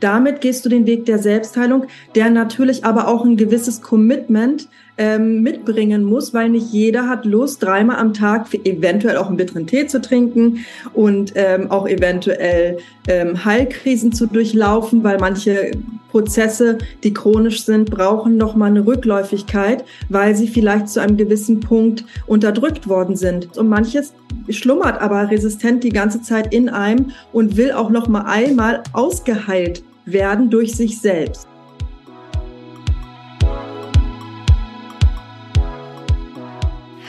Damit gehst du den Weg der Selbstheilung, der natürlich aber auch ein gewisses Commitment ähm, mitbringen muss, weil nicht jeder hat Lust, dreimal am Tag eventuell auch einen bitteren Tee zu trinken und ähm, auch eventuell ähm, Heilkrisen zu durchlaufen, weil manche Prozesse, die chronisch sind, brauchen noch mal eine Rückläufigkeit, weil sie vielleicht zu einem gewissen Punkt unterdrückt worden sind. Und manches schlummert aber resistent die ganze Zeit in einem und will auch noch mal einmal ausgeheilt werden durch sich selbst.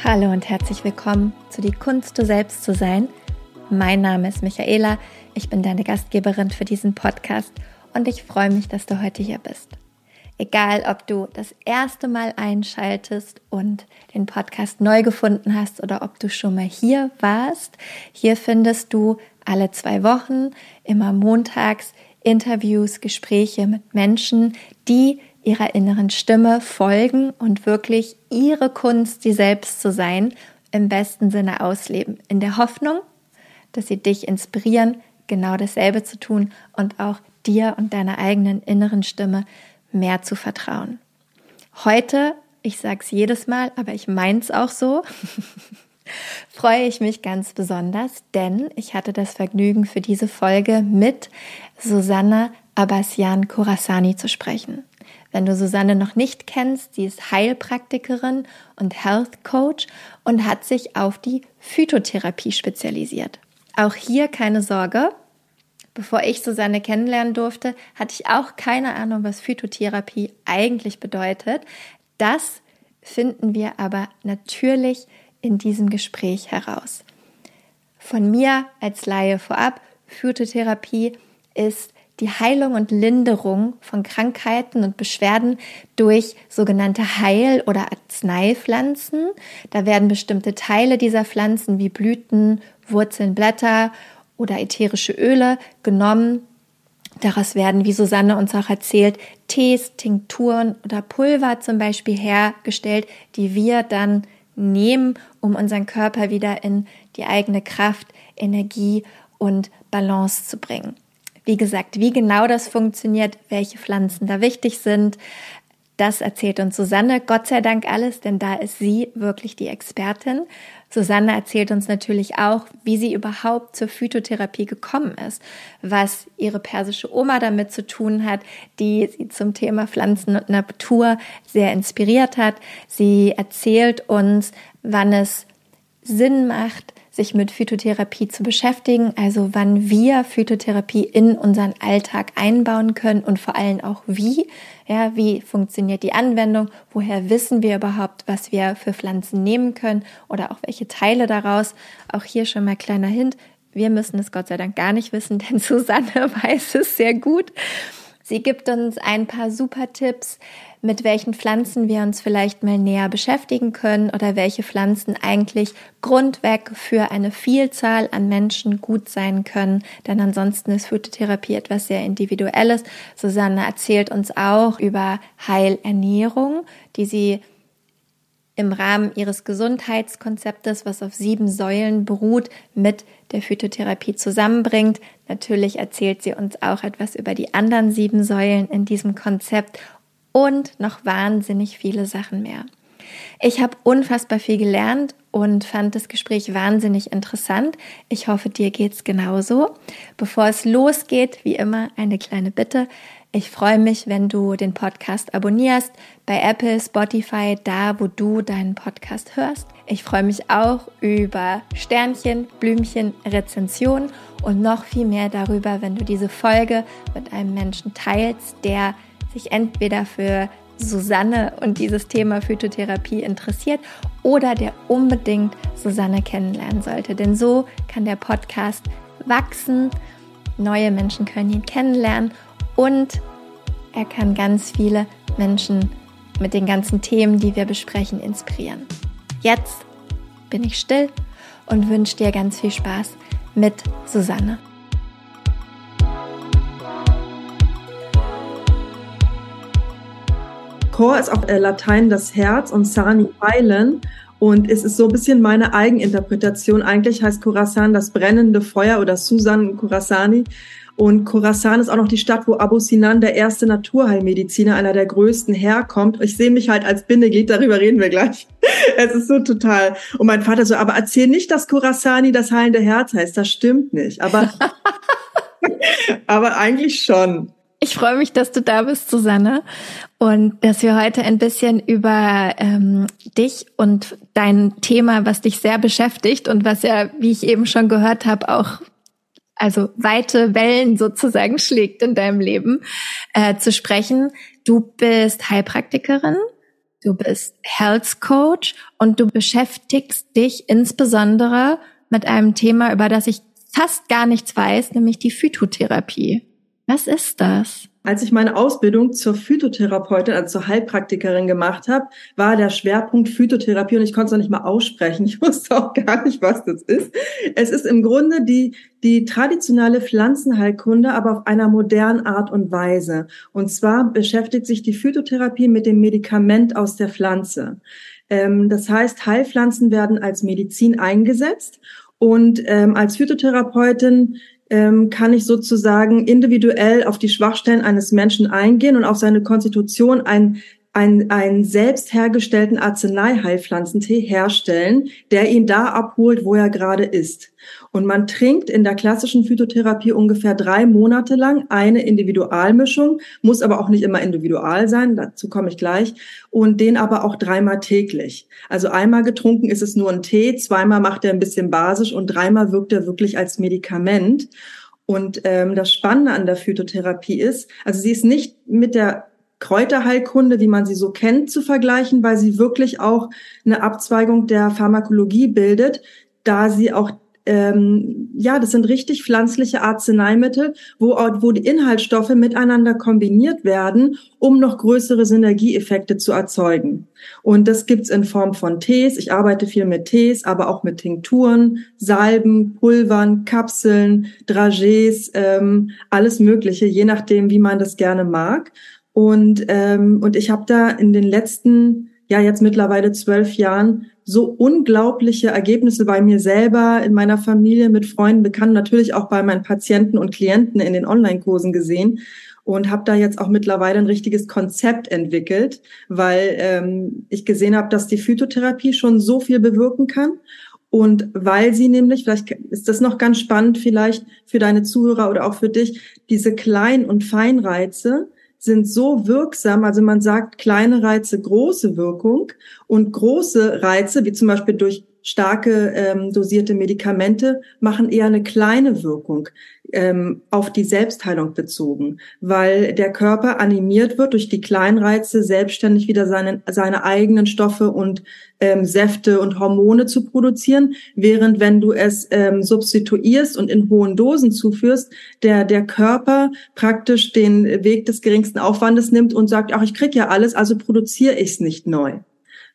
Hallo und herzlich willkommen zu Die Kunst, du selbst zu sein. Mein Name ist Michaela, ich bin deine Gastgeberin für diesen Podcast und ich freue mich, dass du heute hier bist. Egal, ob du das erste Mal einschaltest und den Podcast neu gefunden hast oder ob du schon mal hier warst, hier findest du alle zwei Wochen, immer montags, Interviews, Gespräche mit Menschen, die ihrer inneren Stimme folgen und wirklich ihre Kunst, sie selbst zu sein, im besten Sinne ausleben. In der Hoffnung, dass sie dich inspirieren, genau dasselbe zu tun und auch dir und deiner eigenen inneren Stimme mehr zu vertrauen. Heute, ich sage es jedes Mal, aber ich meins auch so, freue ich mich ganz besonders, denn ich hatte das Vergnügen für diese Folge mit Susanne Abbasian Khorasani zu sprechen. Wenn du Susanne noch nicht kennst, sie ist Heilpraktikerin und Health Coach und hat sich auf die Phytotherapie spezialisiert. Auch hier keine Sorge. Bevor ich Susanne kennenlernen durfte, hatte ich auch keine Ahnung, was Phytotherapie eigentlich bedeutet. Das finden wir aber natürlich in diesem Gespräch heraus. Von mir als Laie vorab, Phytotherapie ist die Heilung und Linderung von Krankheiten und Beschwerden durch sogenannte Heil- oder Arzneipflanzen. Da werden bestimmte Teile dieser Pflanzen wie Blüten, Wurzeln, Blätter oder ätherische Öle genommen. Daraus werden, wie Susanne uns auch erzählt, Tees, Tinkturen oder Pulver zum Beispiel hergestellt, die wir dann nehmen, um unseren Körper wieder in die eigene Kraft, Energie und Balance zu bringen. Wie gesagt, wie genau das funktioniert, welche Pflanzen da wichtig sind, das erzählt uns Susanne, Gott sei Dank alles, denn da ist sie wirklich die Expertin. Susanne erzählt uns natürlich auch, wie sie überhaupt zur Phytotherapie gekommen ist, was ihre persische Oma damit zu tun hat, die sie zum Thema Pflanzen und Natur sehr inspiriert hat. Sie erzählt uns, wann es Sinn macht, sich mit Phytotherapie zu beschäftigen, also wann wir Phytotherapie in unseren Alltag einbauen können und vor allem auch wie. Ja, wie funktioniert die Anwendung? Woher wissen wir überhaupt, was wir für Pflanzen nehmen können oder auch welche Teile daraus? Auch hier schon mal kleiner Hint. Wir müssen es Gott sei Dank gar nicht wissen, denn Susanne weiß es sehr gut. Sie gibt uns ein paar super Tipps, mit welchen Pflanzen wir uns vielleicht mal näher beschäftigen können oder welche Pflanzen eigentlich grundweg für eine Vielzahl an Menschen gut sein können. Denn ansonsten ist Phytotherapie etwas sehr Individuelles. Susanne erzählt uns auch über Heilernährung, die sie im Rahmen ihres Gesundheitskonzeptes, was auf sieben Säulen beruht, mit der Phytotherapie zusammenbringt. Natürlich erzählt sie uns auch etwas über die anderen sieben Säulen in diesem Konzept und noch wahnsinnig viele Sachen mehr. Ich habe unfassbar viel gelernt und fand das Gespräch wahnsinnig interessant. Ich hoffe, dir geht's genauso. Bevor es losgeht, wie immer eine kleine Bitte. Ich freue mich, wenn du den Podcast abonnierst bei Apple, Spotify, da wo du deinen Podcast hörst. Ich freue mich auch über Sternchen, Blümchen, Rezensionen und noch viel mehr darüber, wenn du diese Folge mit einem Menschen teilst, der sich entweder für Susanne und dieses Thema Phytotherapie interessiert oder der unbedingt Susanne kennenlernen sollte. Denn so kann der Podcast wachsen, neue Menschen können ihn kennenlernen und er kann ganz viele Menschen mit den ganzen Themen, die wir besprechen, inspirieren. Jetzt bin ich still und wünsche dir ganz viel Spaß mit Susanne. Chor ist auf Latein das Herz und Sani heilen. Und es ist so ein bisschen meine Eigeninterpretation. Eigentlich heißt Khorasan das brennende Feuer oder Susan Khorasani. Und Khorasan ist auch noch die Stadt, wo Abu Sinan, der erste Naturheilmediziner, einer der größten, herkommt. Ich sehe mich halt als Bindeglied, darüber reden wir gleich. es ist so total. Und mein Vater so, aber erzähl nicht, dass Khorasani das heilende Herz heißt. Das stimmt nicht. Aber, aber eigentlich schon. Ich freue mich, dass du da bist, Susanne, und dass wir heute ein bisschen über ähm, dich und dein Thema, was dich sehr beschäftigt und was ja, wie ich eben schon gehört habe, auch also weite Wellen sozusagen schlägt in deinem Leben, äh, zu sprechen. Du bist Heilpraktikerin, du bist Health Coach und du beschäftigst dich insbesondere mit einem Thema, über das ich fast gar nichts weiß, nämlich die Phytotherapie. Was ist das? Als ich meine Ausbildung zur Phytotherapeutin, also zur Heilpraktikerin gemacht habe, war der Schwerpunkt Phytotherapie und ich konnte es noch nicht mal aussprechen. Ich wusste auch gar nicht, was das ist. Es ist im Grunde die, die traditionelle Pflanzenheilkunde, aber auf einer modernen Art und Weise. Und zwar beschäftigt sich die Phytotherapie mit dem Medikament aus der Pflanze. Ähm, das heißt, Heilpflanzen werden als Medizin eingesetzt und ähm, als Phytotherapeutin ähm, kann ich sozusagen individuell auf die Schwachstellen eines Menschen eingehen und auf seine Konstitution ein einen, einen selbst hergestellten Arzneiheilpflanzentee herstellen, der ihn da abholt, wo er gerade ist. Und man trinkt in der klassischen Phytotherapie ungefähr drei Monate lang eine Individualmischung, muss aber auch nicht immer individual sein, dazu komme ich gleich, und den aber auch dreimal täglich. Also einmal getrunken ist es nur ein Tee, zweimal macht er ein bisschen basisch und dreimal wirkt er wirklich als Medikament. Und ähm, das Spannende an der Phytotherapie ist, also sie ist nicht mit der Kräuterheilkunde, wie man sie so kennt, zu vergleichen, weil sie wirklich auch eine Abzweigung der Pharmakologie bildet, da sie auch ähm, ja, das sind richtig pflanzliche Arzneimittel, wo, wo die Inhaltsstoffe miteinander kombiniert werden, um noch größere Synergieeffekte zu erzeugen. Und das gibt's in Form von Tees. Ich arbeite viel mit Tees, aber auch mit Tinkturen, Salben, Pulvern, Kapseln, Dragés, ähm, alles Mögliche, je nachdem, wie man das gerne mag. Und, ähm, und ich habe da in den letzten, ja jetzt mittlerweile zwölf Jahren so unglaubliche Ergebnisse bei mir selber, in meiner Familie, mit Freunden, Bekannten, natürlich auch bei meinen Patienten und Klienten in den Online-Kursen gesehen und habe da jetzt auch mittlerweile ein richtiges Konzept entwickelt, weil ähm, ich gesehen habe, dass die Phytotherapie schon so viel bewirken kann und weil sie nämlich, vielleicht ist das noch ganz spannend, vielleicht für deine Zuhörer oder auch für dich, diese Klein- und Feinreize, sind so wirksam, also man sagt kleine Reize, große Wirkung und große Reize, wie zum Beispiel durch starke ähm, dosierte Medikamente, machen eher eine kleine Wirkung ähm, auf die Selbstheilung bezogen, weil der Körper animiert wird durch die Kleinreize selbstständig wieder seine, seine eigenen Stoffe und ähm, Säfte und Hormone zu produzieren, während wenn du es ähm, substituierst und in hohen Dosen zuführst, der der Körper praktisch den Weg des geringsten Aufwandes nimmt und sagt, ach, ich krieg ja alles, also produziere ich es nicht neu.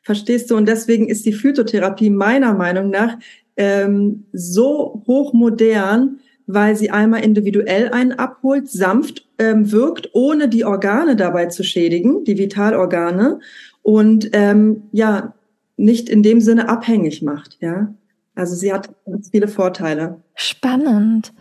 Verstehst du? Und deswegen ist die Phytotherapie meiner Meinung nach ähm, so hochmodern, weil sie einmal individuell einen abholt, sanft ähm, wirkt, ohne die Organe dabei zu schädigen, die Vitalorgane und ähm, ja nicht in dem Sinne abhängig macht. Ja, also sie hat ganz viele Vorteile. Spannend.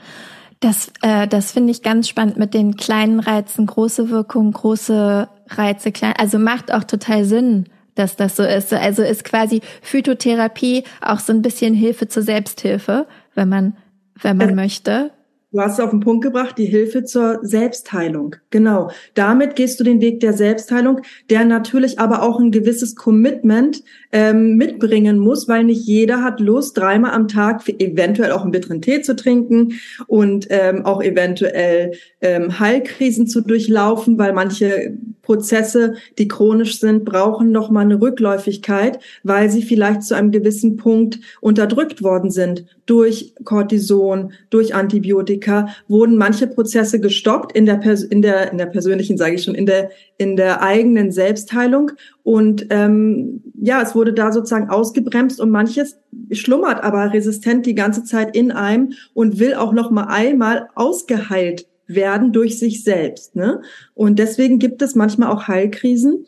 Das, äh, das finde ich ganz spannend mit den kleinen Reizen, große Wirkung, große Reize, klein. Also macht auch total Sinn, dass das so ist. Also ist quasi Phytotherapie auch so ein bisschen Hilfe zur Selbsthilfe, wenn man wenn man äh, möchte. Du hast es auf den Punkt gebracht, die Hilfe zur Selbstheilung. Genau. Damit gehst du den Weg der Selbstheilung, der natürlich aber auch ein gewisses Commitment ähm, mitbringen muss, weil nicht jeder hat Lust, dreimal am Tag eventuell auch einen bitteren Tee zu trinken und ähm, auch eventuell ähm, Heilkrisen zu durchlaufen, weil manche Prozesse, die chronisch sind, brauchen noch mal eine Rückläufigkeit, weil sie vielleicht zu einem gewissen Punkt unterdrückt worden sind. Durch Cortison, durch Antibiotika, wurden manche Prozesse gestoppt in der in der in der persönlichen, sage ich schon, in der in der eigenen Selbstheilung. Und ähm, ja, es wurde da sozusagen ausgebremst und manches schlummert aber resistent die ganze Zeit in einem und will auch noch mal einmal ausgeheilt werden durch sich selbst. Ne? Und deswegen gibt es manchmal auch Heilkrisen,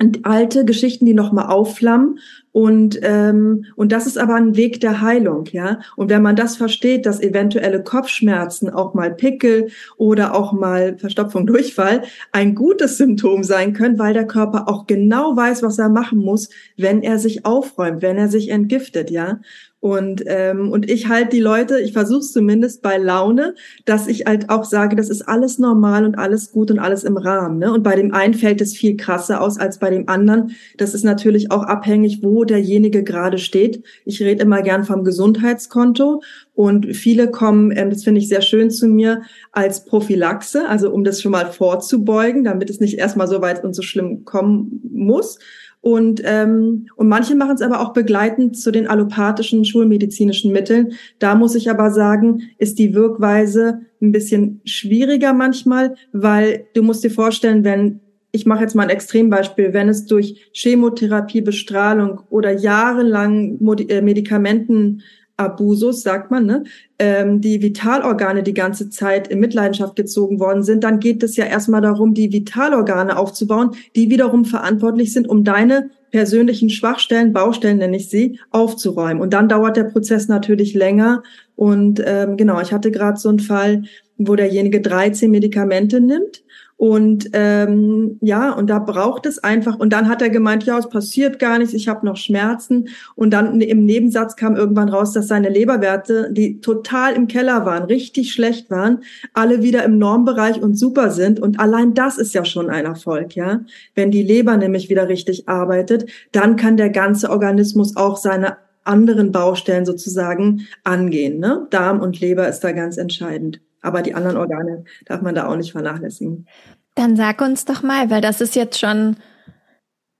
und alte Geschichten, die nochmal aufflammen, Und, ähm, und das ist aber ein Weg der Heilung, ja. Und wenn man das versteht, dass eventuelle Kopfschmerzen, auch mal Pickel oder auch mal Verstopfung, Durchfall ein gutes Symptom sein können, weil der Körper auch genau weiß, was er machen muss, wenn er sich aufräumt, wenn er sich entgiftet, ja. Und, ähm, und ich halt die Leute, ich versuche es zumindest bei Laune, dass ich halt auch sage, das ist alles normal und alles gut und alles im Rahmen. Ne? Und bei dem einen fällt es viel krasser aus als bei dem anderen. Das ist natürlich auch abhängig, wo derjenige gerade steht. Ich rede immer gern vom Gesundheitskonto und viele kommen, ähm, das finde ich sehr schön zu mir, als Prophylaxe, also um das schon mal vorzubeugen, damit es nicht erstmal so weit und so schlimm kommen muss. Und, ähm, und manche machen es aber auch begleitend zu den allopathischen schulmedizinischen Mitteln. Da muss ich aber sagen, ist die Wirkweise ein bisschen schwieriger manchmal, weil du musst dir vorstellen, wenn ich mache jetzt mal ein Extrembeispiel, wenn es durch Chemotherapie, Bestrahlung oder jahrelang äh, Medikamenten Abusus, sagt man, ne, ähm, die Vitalorgane die ganze Zeit in Mitleidenschaft gezogen worden sind, dann geht es ja erstmal darum, die Vitalorgane aufzubauen, die wiederum verantwortlich sind, um deine persönlichen Schwachstellen, Baustellen nenne ich sie, aufzuräumen. Und dann dauert der Prozess natürlich länger. Und ähm, genau, ich hatte gerade so einen Fall, wo derjenige 13 Medikamente nimmt und ähm, ja, und da braucht es einfach. Und dann hat er gemeint, ja, es passiert gar nichts, ich habe noch Schmerzen. Und dann im Nebensatz kam irgendwann raus, dass seine Leberwerte, die total im Keller waren, richtig schlecht waren, alle wieder im Normbereich und super sind. Und allein das ist ja schon ein Erfolg, ja. Wenn die Leber nämlich wieder richtig arbeitet, dann kann der ganze Organismus auch seine anderen Baustellen sozusagen angehen. Ne? Darm und Leber ist da ganz entscheidend. Aber die anderen Organe darf man da auch nicht vernachlässigen. Dann sag uns doch mal, weil das ist jetzt schon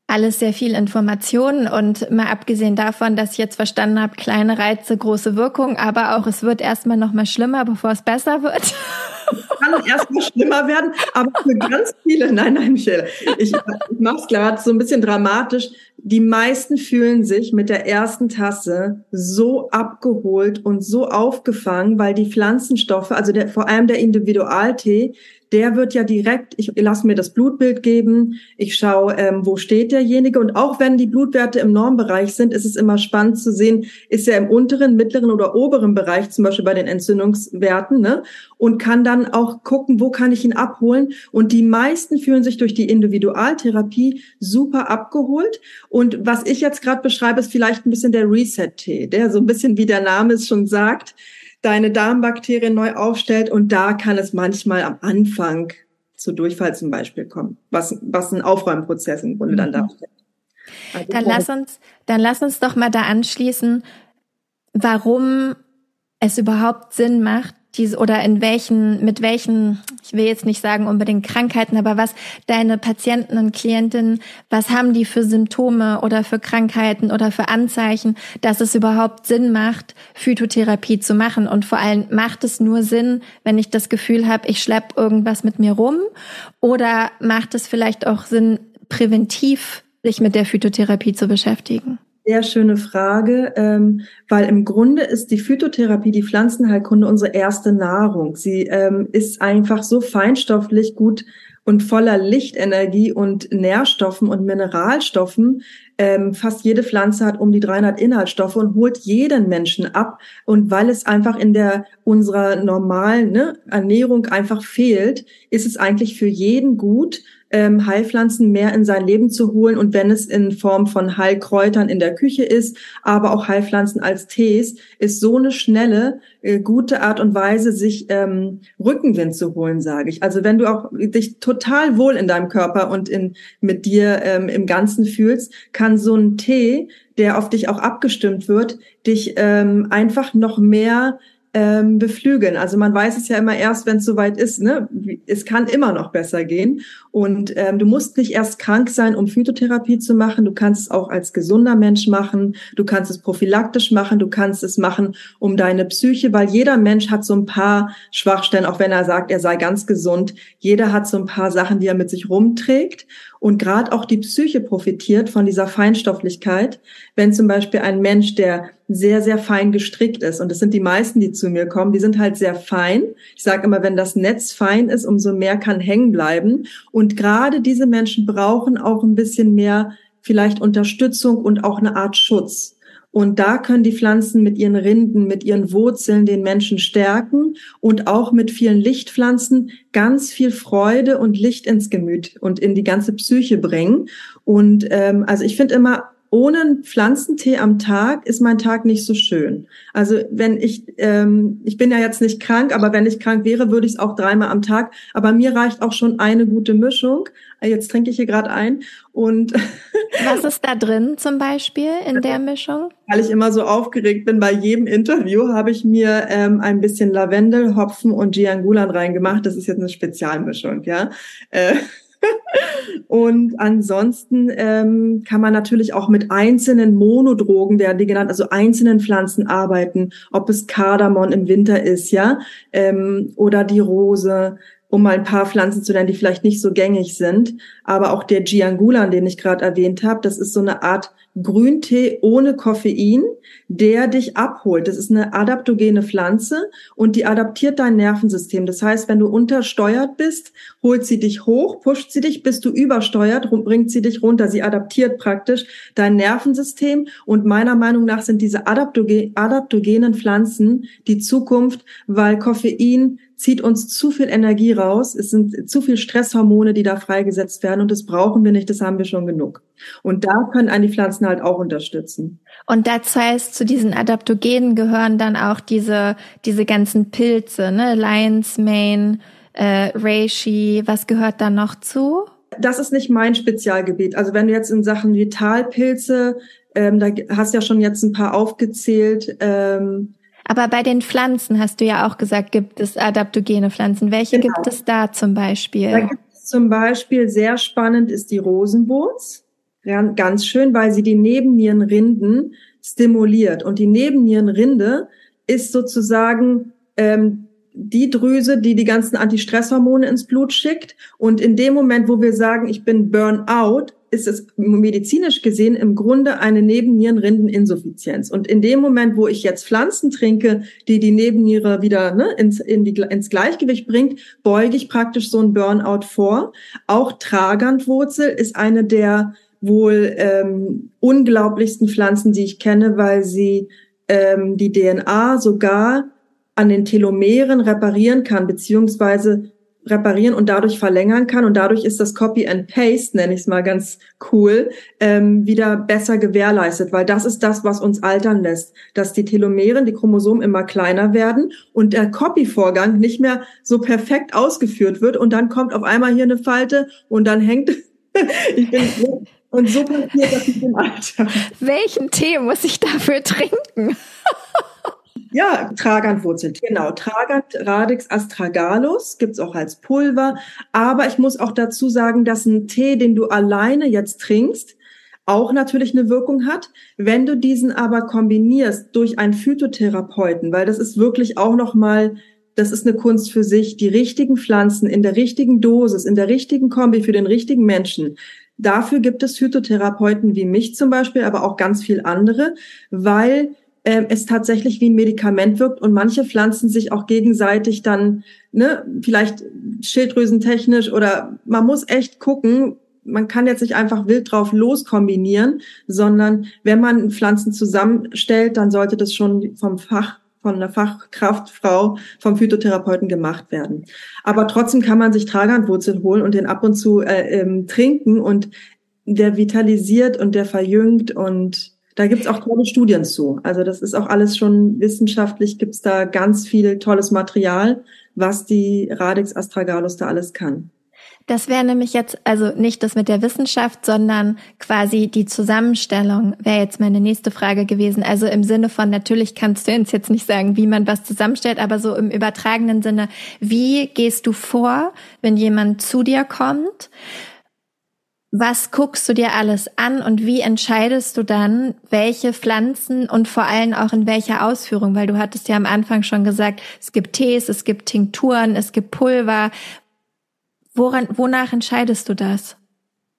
alles sehr viel Informationen und mal abgesehen davon, dass ich jetzt verstanden habe, kleine Reize, große Wirkung, aber auch es wird erstmal noch mal schlimmer, bevor es besser wird. Es kann erstmal schlimmer werden, aber für ganz viele, nein, nein, Michelle, ich, ich mache es gerade so ein bisschen dramatisch. Die meisten fühlen sich mit der ersten Tasse so abgeholt und so aufgefangen, weil die Pflanzenstoffe, also der, vor allem der Individualtee, der wird ja direkt, ich lasse mir das Blutbild geben, ich schaue, ähm, wo steht derjenige. Und auch wenn die Blutwerte im Normbereich sind, ist es immer spannend zu sehen, ist er im unteren, mittleren oder oberen Bereich, zum Beispiel bei den Entzündungswerten, ne? und kann dann auch gucken, wo kann ich ihn abholen. Und die meisten fühlen sich durch die Individualtherapie super abgeholt. Und was ich jetzt gerade beschreibe, ist vielleicht ein bisschen der Reset-Tee, der so ein bisschen, wie der Name es schon sagt, deine Darmbakterien neu aufstellt und da kann es manchmal am Anfang zu Durchfall zum Beispiel kommen, was, was ein Aufräumprozess im Grunde dann mhm. darstellt. Also dann lass uns, dann lass uns doch mal da anschließen, warum es überhaupt Sinn macht, diese oder in welchen, mit welchen, ich will jetzt nicht sagen unbedingt Krankheiten, aber was deine Patienten und Klientinnen, was haben die für Symptome oder für Krankheiten oder für Anzeichen, dass es überhaupt Sinn macht, Phytotherapie zu machen? Und vor allem macht es nur Sinn, wenn ich das Gefühl habe, ich schlepp irgendwas mit mir rum? Oder macht es vielleicht auch Sinn, präventiv sich mit der Phytotherapie zu beschäftigen? Sehr schöne Frage, ähm, weil im Grunde ist die Phytotherapie, die Pflanzenheilkunde unsere erste Nahrung. Sie ähm, ist einfach so feinstofflich gut und voller Lichtenergie und Nährstoffen und Mineralstoffen. Ähm, fast jede Pflanze hat um die 300 Inhaltsstoffe und holt jeden Menschen ab. Und weil es einfach in der unserer normalen ne, Ernährung einfach fehlt, ist es eigentlich für jeden gut, ähm, Heilpflanzen mehr in sein Leben zu holen und wenn es in Form von Heilkräutern in der Küche ist, aber auch Heilpflanzen als Tees, ist so eine schnelle, äh, gute Art und Weise, sich ähm, Rückenwind zu holen, sage ich. Also wenn du auch dich total wohl in deinem Körper und in mit dir ähm, im Ganzen fühlst, kann so ein Tee, der auf dich auch abgestimmt wird, dich ähm, einfach noch mehr ähm, beflügeln. Also man weiß es ja immer erst, wenn es soweit ist. Ne? Es kann immer noch besser gehen. Und ähm, du musst nicht erst krank sein, um Phytotherapie zu machen. Du kannst es auch als gesunder Mensch machen. Du kannst es prophylaktisch machen. Du kannst es machen um deine Psyche, weil jeder Mensch hat so ein paar Schwachstellen, auch wenn er sagt, er sei ganz gesund. Jeder hat so ein paar Sachen, die er mit sich rumträgt. Und gerade auch die Psyche profitiert von dieser Feinstofflichkeit. Wenn zum Beispiel ein Mensch, der sehr, sehr fein gestrickt ist, und das sind die meisten, die zu mir kommen, die sind halt sehr fein. Ich sage immer, wenn das Netz fein ist, umso mehr kann hängen bleiben. Und gerade diese Menschen brauchen auch ein bisschen mehr vielleicht Unterstützung und auch eine Art Schutz. Und da können die Pflanzen mit ihren Rinden, mit ihren Wurzeln den Menschen stärken und auch mit vielen Lichtpflanzen ganz viel Freude und Licht ins Gemüt und in die ganze Psyche bringen. Und ähm, also ich finde immer, ohne einen Pflanzentee am Tag ist mein Tag nicht so schön. Also wenn ich, ähm, ich bin ja jetzt nicht krank, aber wenn ich krank wäre, würde ich es auch dreimal am Tag. Aber mir reicht auch schon eine gute Mischung. Jetzt trinke ich hier gerade ein. Und was ist da drin zum Beispiel in der Mischung? Weil ich immer so aufgeregt bin bei jedem Interview, habe ich mir ähm, ein bisschen Lavendel, Hopfen und Giangulan reingemacht. Das ist jetzt eine Spezialmischung, ja. Äh, und ansonsten ähm, kann man natürlich auch mit einzelnen Monodrogen, werden die genannt, also einzelnen Pflanzen arbeiten, ob es Kardamom im Winter ist, ja, ähm, oder die Rose, um mal ein paar Pflanzen zu nennen, die vielleicht nicht so gängig sind. Aber auch der Giangulan, den ich gerade erwähnt habe, das ist so eine Art Grüntee ohne Koffein, der dich abholt. Das ist eine adaptogene Pflanze und die adaptiert dein Nervensystem. Das heißt, wenn du untersteuert bist, holt sie dich hoch, pusht sie dich, bis du übersteuert, bringt sie dich runter. Sie adaptiert praktisch dein Nervensystem und meiner Meinung nach sind diese adaptogenen Pflanzen die Zukunft, weil Koffein zieht uns zu viel Energie raus. Es sind zu viel Stresshormone, die da freigesetzt werden und das brauchen wir nicht, das haben wir schon genug. Und da können einen die Pflanzen halt auch unterstützen. Und das heißt, zu diesen Adaptogenen gehören dann auch diese, diese ganzen Pilze, ne? Lion's Mane, äh, Reishi, was gehört da noch zu? Das ist nicht mein Spezialgebiet. Also wenn du jetzt in Sachen Vitalpilze, ähm, da hast du ja schon jetzt ein paar aufgezählt, ähm, aber bei den Pflanzen hast du ja auch gesagt, gibt es adaptogene Pflanzen. Welche genau. gibt es da zum Beispiel? Da gibt es zum Beispiel sehr spannend ist die Rosenwurz. Ganz schön, weil sie die Nebennierenrinden stimuliert. Und die Nebennierenrinde ist sozusagen ähm, die Drüse, die die ganzen Antistresshormone ins Blut schickt. Und in dem Moment, wo wir sagen, ich bin Burnout, ist es medizinisch gesehen im Grunde eine Nebennierenrindeninsuffizienz. Und in dem Moment, wo ich jetzt Pflanzen trinke, die die Nebenniere wieder ne, ins, in die, ins Gleichgewicht bringt, beuge ich praktisch so ein Burnout vor. Auch Tragantwurzel ist eine der wohl ähm, unglaublichsten Pflanzen, die ich kenne, weil sie ähm, die DNA sogar an den Telomeren reparieren kann, beziehungsweise reparieren und dadurch verlängern kann. Und dadurch ist das Copy and Paste, nenne ich es mal ganz cool, ähm, wieder besser gewährleistet, weil das ist das, was uns altern lässt, dass die Telomeren, die Chromosomen immer kleiner werden und der Copy-Vorgang nicht mehr so perfekt ausgeführt wird. Und dann kommt auf einmal hier eine Falte und dann hängt, ich bin und so passiert das mit dem Alter. Welchen Tee muss ich dafür trinken? Ja, Tragantwurzel, genau. Tragant Radix astragalus gibt's auch als Pulver. Aber ich muss auch dazu sagen, dass ein Tee, den du alleine jetzt trinkst, auch natürlich eine Wirkung hat. Wenn du diesen aber kombinierst durch einen Phytotherapeuten, weil das ist wirklich auch nochmal, das ist eine Kunst für sich, die richtigen Pflanzen in der richtigen Dosis, in der richtigen Kombi für den richtigen Menschen. Dafür gibt es Phytotherapeuten wie mich zum Beispiel, aber auch ganz viel andere, weil äh, es tatsächlich wie ein Medikament wirkt und manche Pflanzen sich auch gegenseitig dann, ne, vielleicht schilddrüsentechnisch oder man muss echt gucken, man kann jetzt nicht einfach wild drauf loskombinieren, sondern wenn man Pflanzen zusammenstellt, dann sollte das schon vom Fach von einer Fachkraftfrau vom Phytotherapeuten gemacht werden. Aber trotzdem kann man sich Tragantwurzel holen und den ab und zu äh, ähm, trinken und der vitalisiert und der verjüngt und da gibt's auch tolle Studien zu. Also das ist auch alles schon wissenschaftlich, gibt's da ganz viel tolles Material, was die Radix astragalus da alles kann. Das wäre nämlich jetzt, also nicht das mit der Wissenschaft, sondern quasi die Zusammenstellung wäre jetzt meine nächste Frage gewesen. Also im Sinne von, natürlich kannst du uns jetzt nicht sagen, wie man was zusammenstellt, aber so im übertragenen Sinne, wie gehst du vor, wenn jemand zu dir kommt? Was guckst du dir alles an und wie entscheidest du dann, welche Pflanzen und vor allem auch in welcher Ausführung? Weil du hattest ja am Anfang schon gesagt, es gibt Tees, es gibt Tinkturen, es gibt Pulver. Woran, wonach entscheidest du das?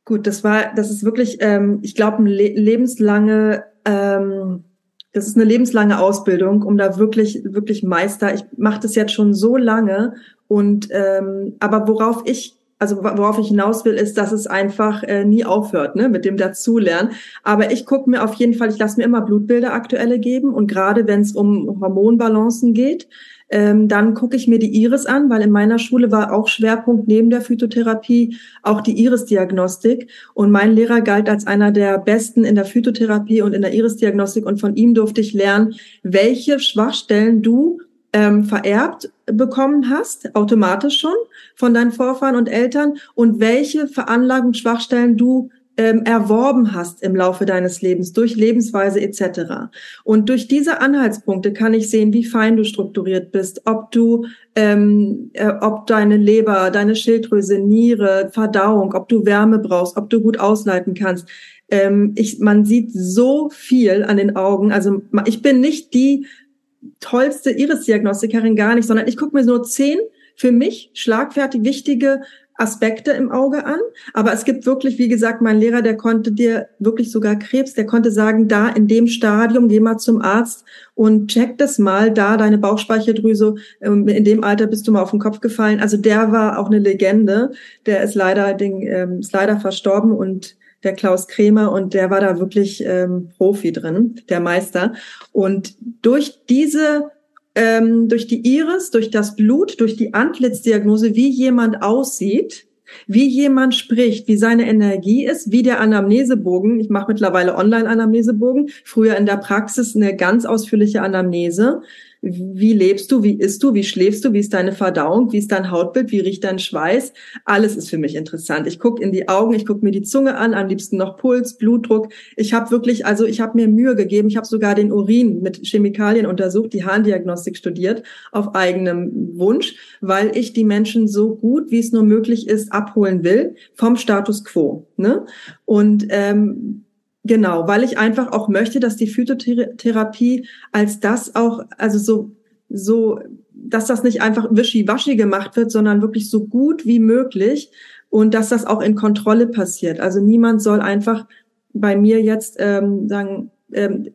Gut, das war, das ist wirklich, ähm, ich glaube, eine lebenslange, ähm, das ist eine lebenslange Ausbildung, um da wirklich, wirklich Meister. Ich mache das jetzt schon so lange und ähm, aber worauf ich also worauf ich hinaus will, ist, dass es einfach äh, nie aufhört, ne, mit dem Dazulernen. Aber ich gucke mir auf jeden Fall, ich lasse mir immer Blutbilder aktuelle geben und gerade wenn es um Hormonbalancen geht, ähm, dann gucke ich mir die Iris an, weil in meiner Schule war auch Schwerpunkt neben der Phytotherapie auch die Iris-Diagnostik. Und mein Lehrer galt als einer der besten in der Phytotherapie und in der Iris-Diagnostik. Und von ihm durfte ich lernen, welche Schwachstellen du ähm, vererbt bekommen hast, automatisch schon von deinen Vorfahren und Eltern und welche Veranlagung, Schwachstellen du ähm, erworben hast im Laufe deines Lebens durch Lebensweise etc. Und durch diese Anhaltspunkte kann ich sehen, wie fein du strukturiert bist, ob du, ähm, äh, ob deine Leber, deine Schilddrüse, Niere, Verdauung, ob du Wärme brauchst, ob du gut ausleiten kannst. Ähm, ich, man sieht so viel an den Augen. Also ich bin nicht die tollste Iris-Diagnostikerin gar nicht, sondern ich gucke mir nur zehn für mich schlagfertig wichtige Aspekte im Auge an. Aber es gibt wirklich, wie gesagt, mein Lehrer, der konnte dir wirklich sogar Krebs, der konnte sagen, da in dem Stadium, geh mal zum Arzt und check das mal, da deine Bauchspeicheldrüse, ähm, in dem Alter bist du mal auf den Kopf gefallen. Also der war auch eine Legende. Der ist leider, ähm, ist leider verstorben und der Klaus Kremer und der war da wirklich ähm, Profi drin, der Meister. Und durch diese ähm, durch die Iris, durch das Blut, durch die Antlitzdiagnose, wie jemand aussieht, wie jemand spricht, wie seine Energie ist, wie der Anamnesebogen. Ich mache mittlerweile Online-Anamnesebogen. Früher in der Praxis eine ganz ausführliche Anamnese wie lebst du, wie isst du, wie schläfst du, wie ist deine Verdauung, wie ist dein Hautbild, wie riecht dein Schweiß. Alles ist für mich interessant. Ich gucke in die Augen, ich gucke mir die Zunge an, am liebsten noch Puls, Blutdruck. Ich habe wirklich, also ich habe mir Mühe gegeben. Ich habe sogar den Urin mit Chemikalien untersucht, die Harndiagnostik studiert auf eigenem Wunsch, weil ich die Menschen so gut, wie es nur möglich ist, abholen will vom Status quo. Ne? Und ähm, Genau, weil ich einfach auch möchte, dass die Phytotherapie als das auch, also so, so, dass das nicht einfach wischiwaschi gemacht wird, sondern wirklich so gut wie möglich und dass das auch in Kontrolle passiert. Also niemand soll einfach bei mir jetzt ähm, sagen,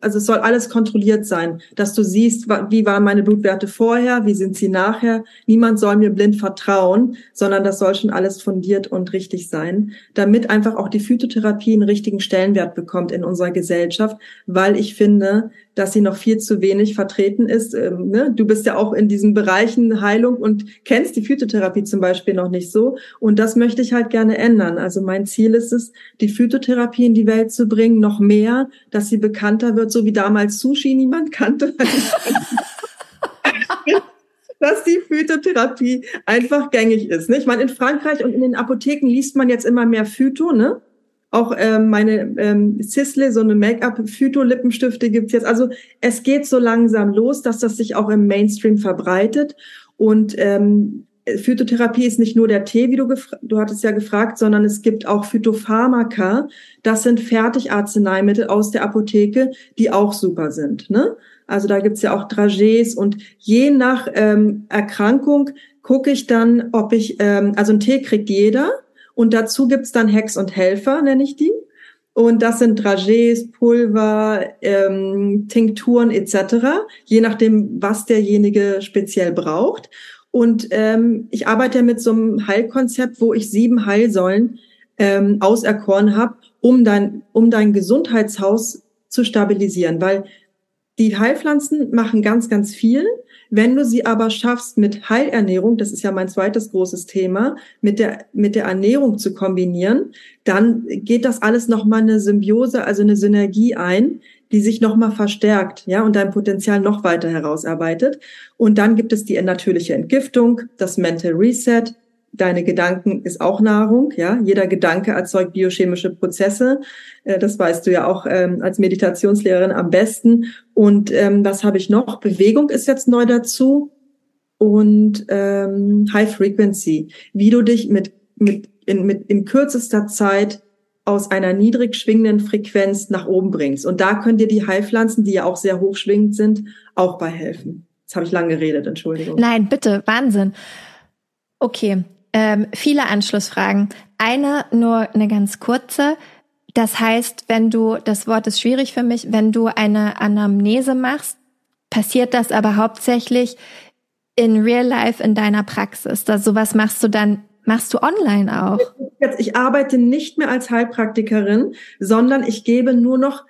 also es soll alles kontrolliert sein, dass du siehst, wie waren meine Blutwerte vorher, wie sind sie nachher. Niemand soll mir blind vertrauen, sondern das soll schon alles fundiert und richtig sein, damit einfach auch die Phytotherapie einen richtigen Stellenwert bekommt in unserer Gesellschaft, weil ich finde, dass sie noch viel zu wenig vertreten ist. Ähm, ne? Du bist ja auch in diesen Bereichen Heilung und kennst die Phytotherapie zum Beispiel noch nicht so. Und das möchte ich halt gerne ändern. Also mein Ziel ist es, die Phytotherapie in die Welt zu bringen, noch mehr, dass sie bekannter wird, so wie damals Sushi niemand kannte. dass die Phytotherapie einfach gängig ist. Ne? Ich meine, in Frankreich und in den Apotheken liest man jetzt immer mehr Phyto, ne? Auch ähm, meine ähm, Sisley, so eine Make-up-Phyto-Lippenstifte gibt's jetzt. Also es geht so langsam los, dass das sich auch im Mainstream verbreitet. Und ähm, Phytotherapie ist nicht nur der Tee, wie du, du hattest ja gefragt, sondern es gibt auch Phytopharmaka. Das sind Fertigarzneimittel aus der Apotheke, die auch super sind. Ne? Also da gibt's ja auch Dragees und je nach ähm, Erkrankung gucke ich dann, ob ich, ähm, also ein Tee kriegt jeder und dazu gibt's dann Hex und Helfer, nenne ich die. Und das sind Dragees, Pulver, ähm, Tinkturen etc., je nachdem, was derjenige speziell braucht. Und ähm, ich arbeite mit so einem Heilkonzept, wo ich sieben Heilsäulen ähm, auserkoren habe, um dein, um dein Gesundheitshaus zu stabilisieren. Weil die Heilpflanzen machen ganz, ganz viel. Wenn du sie aber schaffst, mit Heilernährung, das ist ja mein zweites großes Thema, mit der, mit der Ernährung zu kombinieren, dann geht das alles nochmal eine Symbiose, also eine Synergie ein, die sich nochmal verstärkt, ja, und dein Potenzial noch weiter herausarbeitet. Und dann gibt es die natürliche Entgiftung, das Mental Reset, deine Gedanken ist auch Nahrung, ja. Jeder Gedanke erzeugt biochemische Prozesse. Äh, das weißt du ja auch ähm, als Meditationslehrerin am besten. Und ähm, was habe ich noch? Bewegung ist jetzt neu dazu und ähm, High Frequency, wie du dich mit mit in, mit in kürzester Zeit aus einer niedrig schwingenden Frequenz nach oben bringst. Und da können dir die Heilpflanzen, die ja auch sehr hochschwingend sind, auch bei helfen. Jetzt habe ich lang geredet, Entschuldigung. Nein, bitte, Wahnsinn. Okay, ähm, viele Anschlussfragen. Eine nur eine ganz kurze. Das heißt, wenn du, das Wort ist schwierig für mich, wenn du eine Anamnese machst, passiert das aber hauptsächlich in real life in deiner Praxis. Das, sowas machst du dann machst du online auch? Ich arbeite nicht mehr als Heilpraktikerin, sondern ich gebe nur noch,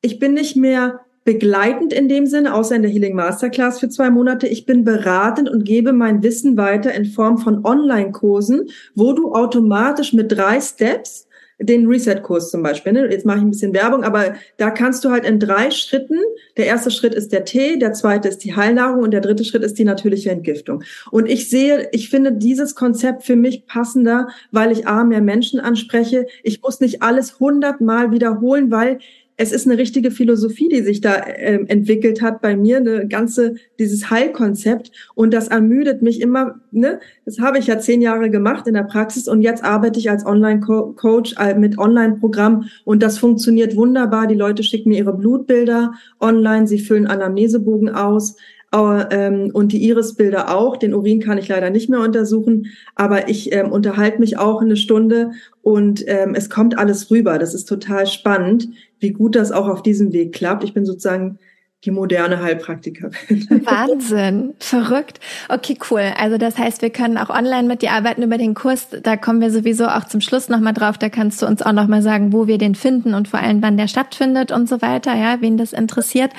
ich bin nicht mehr begleitend in dem Sinne, außer in der Healing Masterclass für zwei Monate. Ich bin beratend und gebe mein Wissen weiter in Form von Online-Kursen, wo du automatisch mit drei Steps den Reset-Kurs zum Beispiel. Ne? Jetzt mache ich ein bisschen Werbung, aber da kannst du halt in drei Schritten, der erste Schritt ist der Tee, der zweite ist die Heilnahrung und der dritte Schritt ist die natürliche Entgiftung. Und ich sehe, ich finde dieses Konzept für mich passender, weil ich A, mehr Menschen anspreche. Ich muss nicht alles hundertmal wiederholen, weil es ist eine richtige Philosophie, die sich da äh, entwickelt hat bei mir, eine ganze, dieses Heilkonzept. Und das ermüdet mich immer, ne? Das habe ich ja zehn Jahre gemacht in der Praxis und jetzt arbeite ich als Online-Coach äh, mit Online-Programm und das funktioniert wunderbar. Die Leute schicken mir ihre Blutbilder online, sie füllen Anamnesebogen aus. Ähm, und die Irisbilder auch. Den Urin kann ich leider nicht mehr untersuchen, aber ich ähm, unterhalte mich auch eine Stunde und ähm, es kommt alles rüber. Das ist total spannend wie gut das auch auf diesem Weg klappt. Ich bin sozusagen die moderne Heilpraktikerin. Wahnsinn, verrückt. Okay, cool. Also das heißt, wir können auch online mit dir arbeiten über den Kurs. Da kommen wir sowieso auch zum Schluss nochmal drauf. Da kannst du uns auch nochmal sagen, wo wir den finden und vor allem, wann der stattfindet und so weiter, ja, wen das interessiert.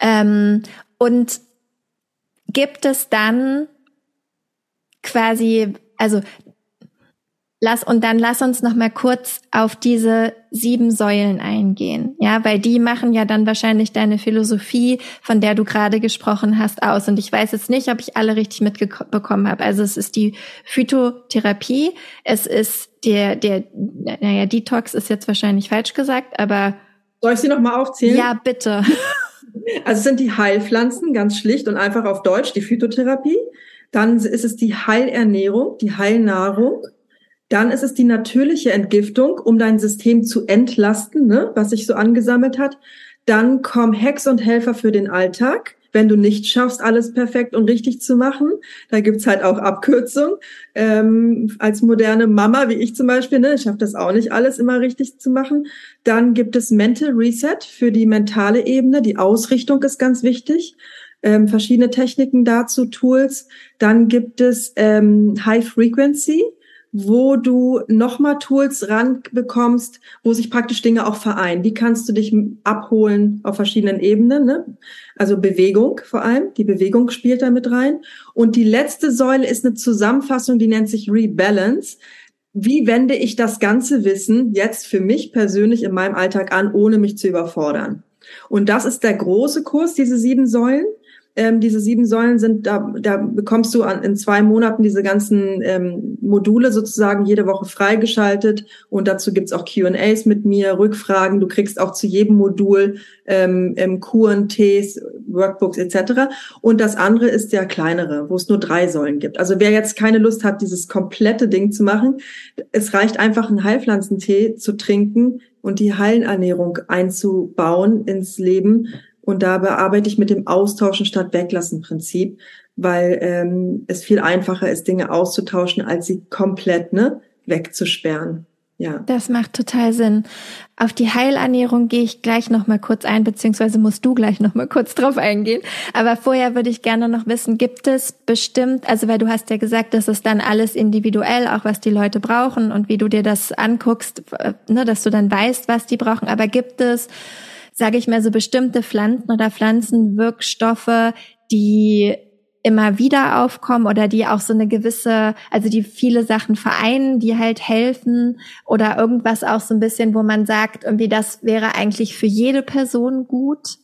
Ähm, und gibt es dann quasi, also Lass, und dann lass uns noch mal kurz auf diese sieben Säulen eingehen. Ja, weil die machen ja dann wahrscheinlich deine Philosophie, von der du gerade gesprochen hast, aus. Und ich weiß jetzt nicht, ob ich alle richtig mitbekommen habe. Also es ist die Phytotherapie, es ist der, der, naja, Detox ist jetzt wahrscheinlich falsch gesagt, aber. Soll ich sie noch mal aufzählen? Ja, bitte. Also es sind die Heilpflanzen, ganz schlicht und einfach auf Deutsch, die Phytotherapie. Dann ist es die Heilernährung, die Heilnahrung. Dann ist es die natürliche Entgiftung, um dein System zu entlasten, ne, was sich so angesammelt hat. Dann kommen Hex und Helfer für den Alltag, wenn du nicht schaffst, alles perfekt und richtig zu machen. Da gibt's halt auch Abkürzungen. Ähm, als moderne Mama, wie ich zum Beispiel, ne, ich schaffe das auch nicht, alles immer richtig zu machen. Dann gibt es Mental Reset für die mentale Ebene. Die Ausrichtung ist ganz wichtig. Ähm, verschiedene Techniken dazu, Tools. Dann gibt es ähm, High Frequency wo du nochmal Tools ranbekommst, wo sich praktisch Dinge auch vereinen. Wie kannst du dich abholen auf verschiedenen Ebenen? Ne? Also Bewegung vor allem. Die Bewegung spielt da mit rein. Und die letzte Säule ist eine Zusammenfassung, die nennt sich Rebalance. Wie wende ich das ganze Wissen jetzt für mich persönlich in meinem Alltag an, ohne mich zu überfordern? Und das ist der große Kurs, diese sieben Säulen ähm, diese sieben Säulen sind, da, da bekommst du an, in zwei Monaten diese ganzen ähm, Module sozusagen jede Woche freigeschaltet und dazu gibt's auch QAs mit mir, Rückfragen. Du kriegst auch zu jedem Modul ähm, ähm, Kuren, Tees, Workbooks etc. Und das andere ist der kleinere, wo es nur drei Säulen gibt. Also wer jetzt keine Lust hat, dieses komplette Ding zu machen, es reicht einfach, einen Heilpflanzentee zu trinken und die Heilenernährung einzubauen ins Leben und da bearbeite ich mit dem Austauschen statt Weglassen Prinzip, weil ähm, es viel einfacher ist, Dinge auszutauschen, als sie komplett ne, wegzusperren. Ja. Das macht total Sinn. Auf die Heilernährung gehe ich gleich noch mal kurz ein, beziehungsweise musst du gleich noch mal kurz drauf eingehen. Aber vorher würde ich gerne noch wissen, gibt es bestimmt, also weil du hast ja gesagt, das ist dann alles individuell, auch was die Leute brauchen und wie du dir das anguckst, äh, ne, dass du dann weißt, was die brauchen. Aber gibt es sage ich mal, so bestimmte Pflanzen oder Pflanzenwirkstoffe, die immer wieder aufkommen oder die auch so eine gewisse, also die viele Sachen vereinen, die halt helfen oder irgendwas auch so ein bisschen, wo man sagt, irgendwie das wäre eigentlich für jede Person gut?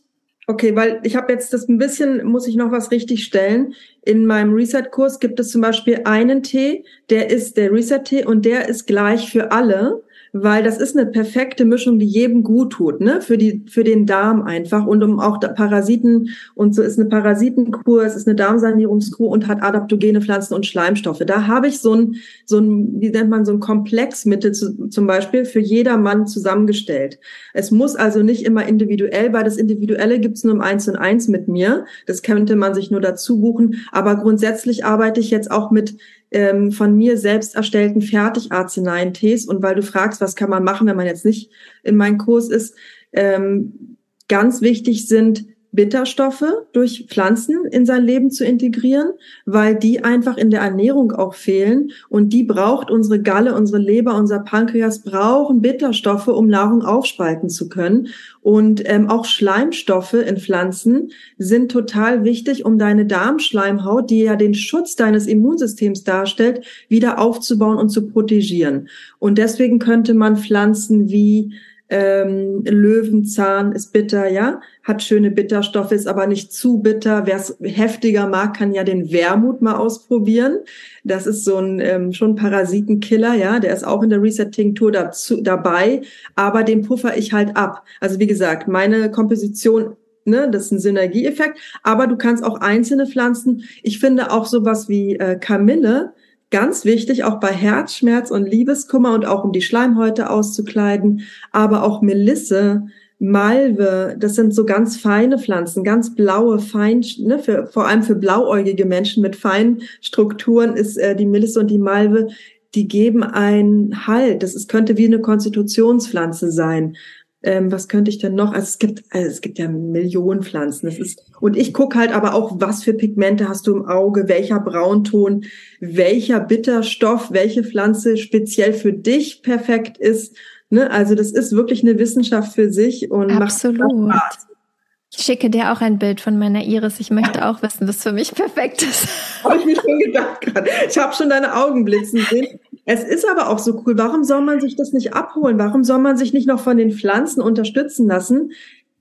Okay, weil ich habe jetzt das ein bisschen, muss ich noch was richtig stellen. In meinem Reset-Kurs gibt es zum Beispiel einen Tee, der ist der Reset-Tee und der ist gleich für alle weil das ist eine perfekte Mischung, die jedem gut tut, ne? Für die, für den Darm einfach und um auch Parasiten und so ist eine Parasitenkur, es ist eine Darmsanierungskur und hat adaptogene Pflanzen und Schleimstoffe. Da habe ich so ein, so ein, wie nennt man so ein Komplexmittel zu, zum Beispiel für jedermann zusammengestellt. Es muss also nicht immer individuell, weil das Individuelle gibt's nur im Eins und Eins mit mir. Das könnte man sich nur dazu buchen. Aber grundsätzlich arbeite ich jetzt auch mit ähm, von mir selbst erstellten Fertigarzneien-Tees. Und weil du fragst, was kann man machen, wenn man jetzt nicht in meinem Kurs ist, ähm, ganz wichtig sind Bitterstoffe durch Pflanzen in sein Leben zu integrieren, weil die einfach in der Ernährung auch fehlen. Und die braucht unsere Galle, unsere Leber, unser Pankreas brauchen Bitterstoffe, um Nahrung aufspalten zu können. Und ähm, auch Schleimstoffe in Pflanzen sind total wichtig, um deine Darmschleimhaut, die ja den Schutz deines Immunsystems darstellt, wieder aufzubauen und zu protegieren. Und deswegen könnte man Pflanzen wie ähm, Löwenzahn ist bitter, ja, hat schöne Bitterstoffe, ist aber nicht zu bitter. Wer es heftiger mag, kann ja den Wermut mal ausprobieren. Das ist so ein ähm, schon Parasitenkiller, ja, der ist auch in der Reset-Tinktur dazu dabei, aber den puffer ich halt ab. Also wie gesagt, meine Komposition Ne, das ist ein Synergieeffekt, aber du kannst auch einzelne Pflanzen. Ich finde auch sowas wie äh, Kamille Ganz wichtig, auch bei Herzschmerz und Liebeskummer und auch um die Schleimhäute auszukleiden, aber auch Melisse, Malve, das sind so ganz feine Pflanzen, ganz blaue, fein, ne, für, vor allem für blauäugige Menschen mit feinen Strukturen ist äh, die Melisse und die Malve, die geben einen Halt. Das ist, könnte wie eine Konstitutionspflanze sein. Ähm, was könnte ich denn noch? Also es gibt, also es gibt ja Millionen Pflanzen. Das ist, und ich gucke halt aber auch, was für Pigmente hast du im Auge, welcher Braunton, welcher Bitterstoff, welche Pflanze speziell für dich perfekt ist. Ne? Also das ist wirklich eine Wissenschaft für sich und Absolut. macht. Ich schicke dir auch ein Bild von meiner Iris. Ich möchte auch wissen, was für mich perfekt ist. habe ich mir schon gedacht gerade. Ich habe schon deine Augen blitzen sehen. Es ist aber auch so cool. Warum soll man sich das nicht abholen? Warum soll man sich nicht noch von den Pflanzen unterstützen lassen?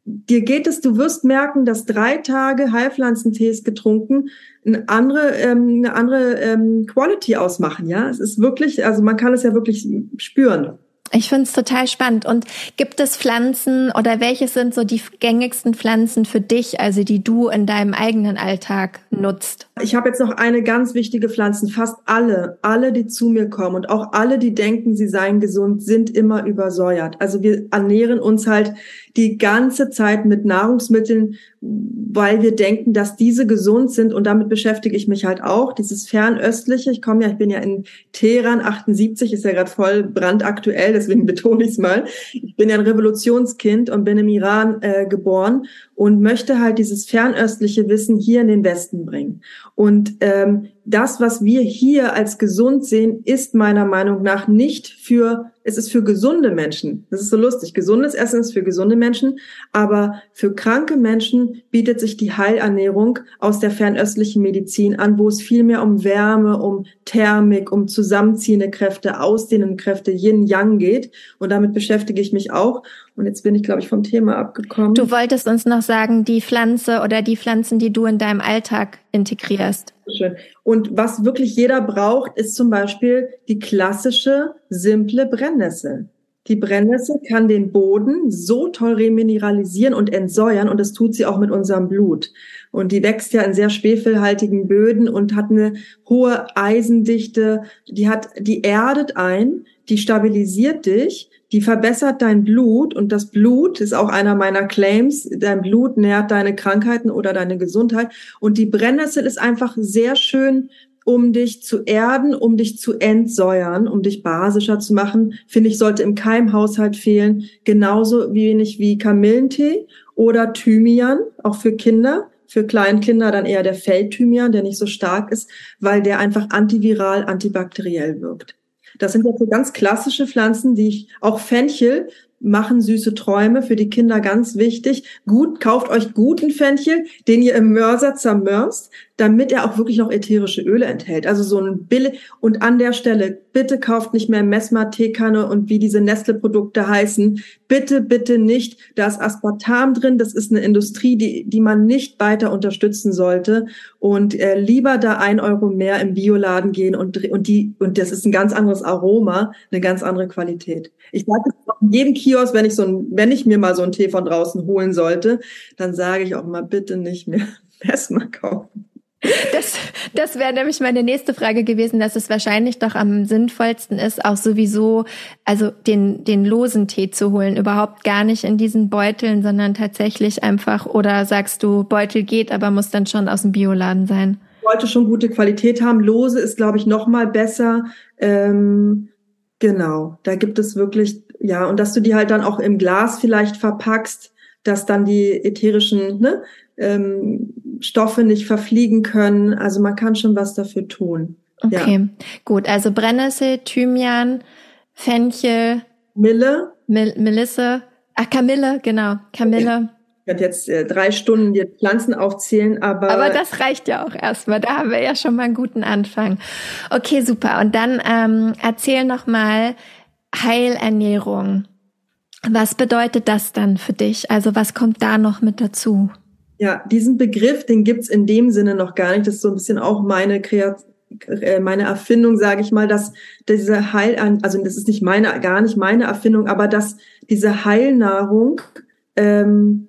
Dir geht es, du wirst merken, dass drei Tage Heilpflanzentees getrunken eine andere, ähm, eine andere ähm, Quality ausmachen. Ja, es ist wirklich, also man kann es ja wirklich spüren. Ich finde es total spannend. Und gibt es Pflanzen oder welche sind so die gängigsten Pflanzen für dich, also die du in deinem eigenen Alltag nutzt? Ich habe jetzt noch eine ganz wichtige Pflanze. Fast alle, alle, die zu mir kommen und auch alle, die denken, sie seien gesund, sind immer übersäuert. Also wir ernähren uns halt die ganze Zeit mit Nahrungsmitteln, weil wir denken, dass diese gesund sind und damit beschäftige ich mich halt auch. Dieses fernöstliche, ich komme ja, ich bin ja in Teheran, 78 ist ja gerade voll brandaktuell, deswegen betone ich es mal. Ich bin ja ein Revolutionskind und bin im Iran äh, geboren und möchte halt dieses fernöstliche Wissen hier in den Westen bringen. Und ähm, das, was wir hier als gesund sehen, ist meiner Meinung nach nicht für, es ist für gesunde Menschen. Das ist so lustig. Gesundes Essen ist für gesunde Menschen, aber für kranke Menschen bietet sich die Heilernährung aus der fernöstlichen Medizin an, wo es viel mehr um Wärme, um Thermik, um zusammenziehende Kräfte, ausdehnende Kräfte, Yin-Yang geht. Und damit beschäftige ich mich auch. Und jetzt bin ich, glaube ich, vom Thema abgekommen. Du wolltest uns noch sagen, die Pflanze oder die Pflanzen, die du in deinem Alltag integrierst. Schön. Und was wirklich jeder braucht, ist zum Beispiel die klassische, simple Brennnessel. Die Brennnessel kann den Boden so toll remineralisieren und entsäuern und das tut sie auch mit unserem Blut. Und die wächst ja in sehr schwefelhaltigen Böden und hat eine hohe Eisendichte. Die hat, die erdet ein, die stabilisiert dich die verbessert dein Blut und das Blut ist auch einer meiner Claims. Dein Blut nährt deine Krankheiten oder deine Gesundheit. Und die Brennnessel ist einfach sehr schön, um dich zu erden, um dich zu entsäuern, um dich basischer zu machen. Finde ich, sollte im Keimhaushalt fehlen. Genauso wenig wie Kamillentee oder Thymian, auch für Kinder. Für Kleinkinder dann eher der Feldthymian, der nicht so stark ist, weil der einfach antiviral, antibakteriell wirkt. Das sind jetzt so ganz klassische Pflanzen, die ich, auch Fenchel, machen süße Träume für die Kinder ganz wichtig. Gut, kauft euch guten Fenchel, den ihr im Mörser zermörst, damit er auch wirklich noch ätherische Öle enthält. Also so ein Billig. Und an der Stelle, bitte kauft nicht mehr Messma, Teekanne und wie diese Nestle-Produkte heißen. Bitte, bitte nicht. Da ist Aspartam drin. Das ist eine Industrie, die, die man nicht weiter unterstützen sollte. Und äh, lieber da ein Euro mehr im Bioladen gehen und, und die, und das ist ein ganz anderes Aroma, eine ganz andere Qualität. Ich sage jedem Kiosk, wenn ich so ein, wenn ich mir mal so einen Tee von draußen holen sollte, dann sage ich auch mal bitte nicht mehr Messma kaufen. Das, das wäre nämlich meine nächste Frage gewesen, dass es wahrscheinlich doch am sinnvollsten ist, auch sowieso, also den, den losen Tee zu holen, überhaupt gar nicht in diesen Beuteln, sondern tatsächlich einfach, oder sagst du, Beutel geht, aber muss dann schon aus dem Bioladen sein? Sollte schon gute Qualität haben. Lose ist, glaube ich, noch mal besser. Ähm, genau, da gibt es wirklich, ja, und dass du die halt dann auch im Glas vielleicht verpackst, dass dann die ätherischen ne, ähm, Stoffe nicht verfliegen können. Also man kann schon was dafür tun. Okay, ja. gut. Also Brennnessel, Thymian, Fenchel, Mille, Mil Melisse, ach Kamille, genau, Kamille. Ich werde jetzt äh, drei Stunden die Pflanzen aufzählen, aber. Aber das reicht ja auch erstmal. Da haben wir ja schon mal einen guten Anfang. Okay, super. Und dann ähm, erzähl noch mal Heilernährung. Was bedeutet das dann für dich? Also was kommt da noch mit dazu? Ja, diesen Begriff, den gibt's in dem Sinne noch gar nicht. Das ist so ein bisschen auch meine Kreat äh, meine Erfindung, sage ich mal, dass diese Heil, also das ist nicht meine, gar nicht meine Erfindung, aber dass diese Heilnahrung ähm,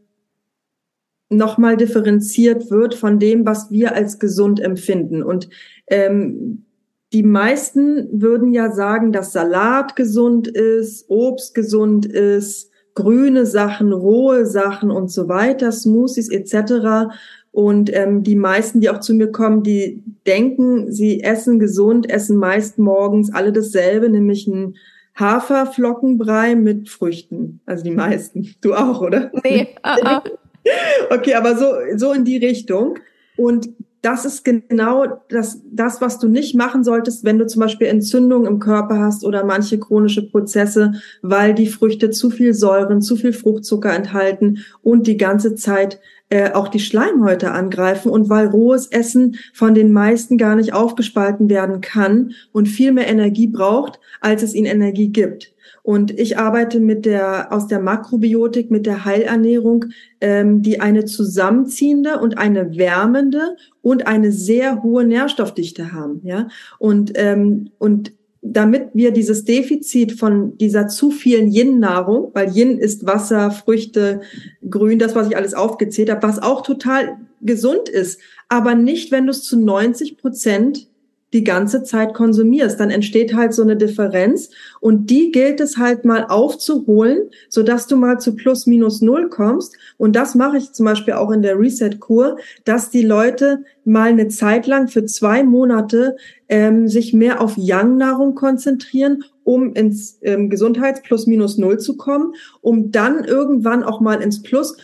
nochmal differenziert wird von dem, was wir als gesund empfinden. Und ähm, die meisten würden ja sagen, dass Salat gesund ist, Obst gesund ist, grüne Sachen, rohe Sachen und so weiter, Smoothies etc. Und ähm, die meisten, die auch zu mir kommen, die denken, sie essen gesund, essen meist morgens alle dasselbe, nämlich ein Haferflockenbrei mit Früchten. Also die meisten. Du auch, oder? Nee. Uh -uh. okay, aber so, so in die Richtung. Und das ist genau das, das, was du nicht machen solltest, wenn du zum Beispiel Entzündungen im Körper hast oder manche chronische Prozesse, weil die Früchte zu viel Säuren, zu viel Fruchtzucker enthalten und die ganze Zeit äh, auch die Schleimhäute angreifen und weil rohes Essen von den meisten gar nicht aufgespalten werden kann und viel mehr Energie braucht, als es ihnen Energie gibt. Und ich arbeite mit der aus der Makrobiotik, mit der Heilernährung, ähm, die eine zusammenziehende und eine wärmende und eine sehr hohe Nährstoffdichte haben. Ja, und ähm, und damit wir dieses Defizit von dieser zu vielen Yin-Nahrung, weil Yin ist Wasser, Früchte, Grün, das, was ich alles aufgezählt habe, was auch total gesund ist, aber nicht, wenn du es zu 90 Prozent die ganze Zeit konsumierst, dann entsteht halt so eine Differenz und die gilt es halt mal aufzuholen, so dass du mal zu plus minus null kommst. Und das mache ich zum Beispiel auch in der Reset-Kur, dass die Leute mal eine Zeit lang für zwei Monate ähm, sich mehr auf Yang-Nahrung konzentrieren, um ins ähm, Gesundheits plus minus null zu kommen, um dann irgendwann auch mal ins Plus.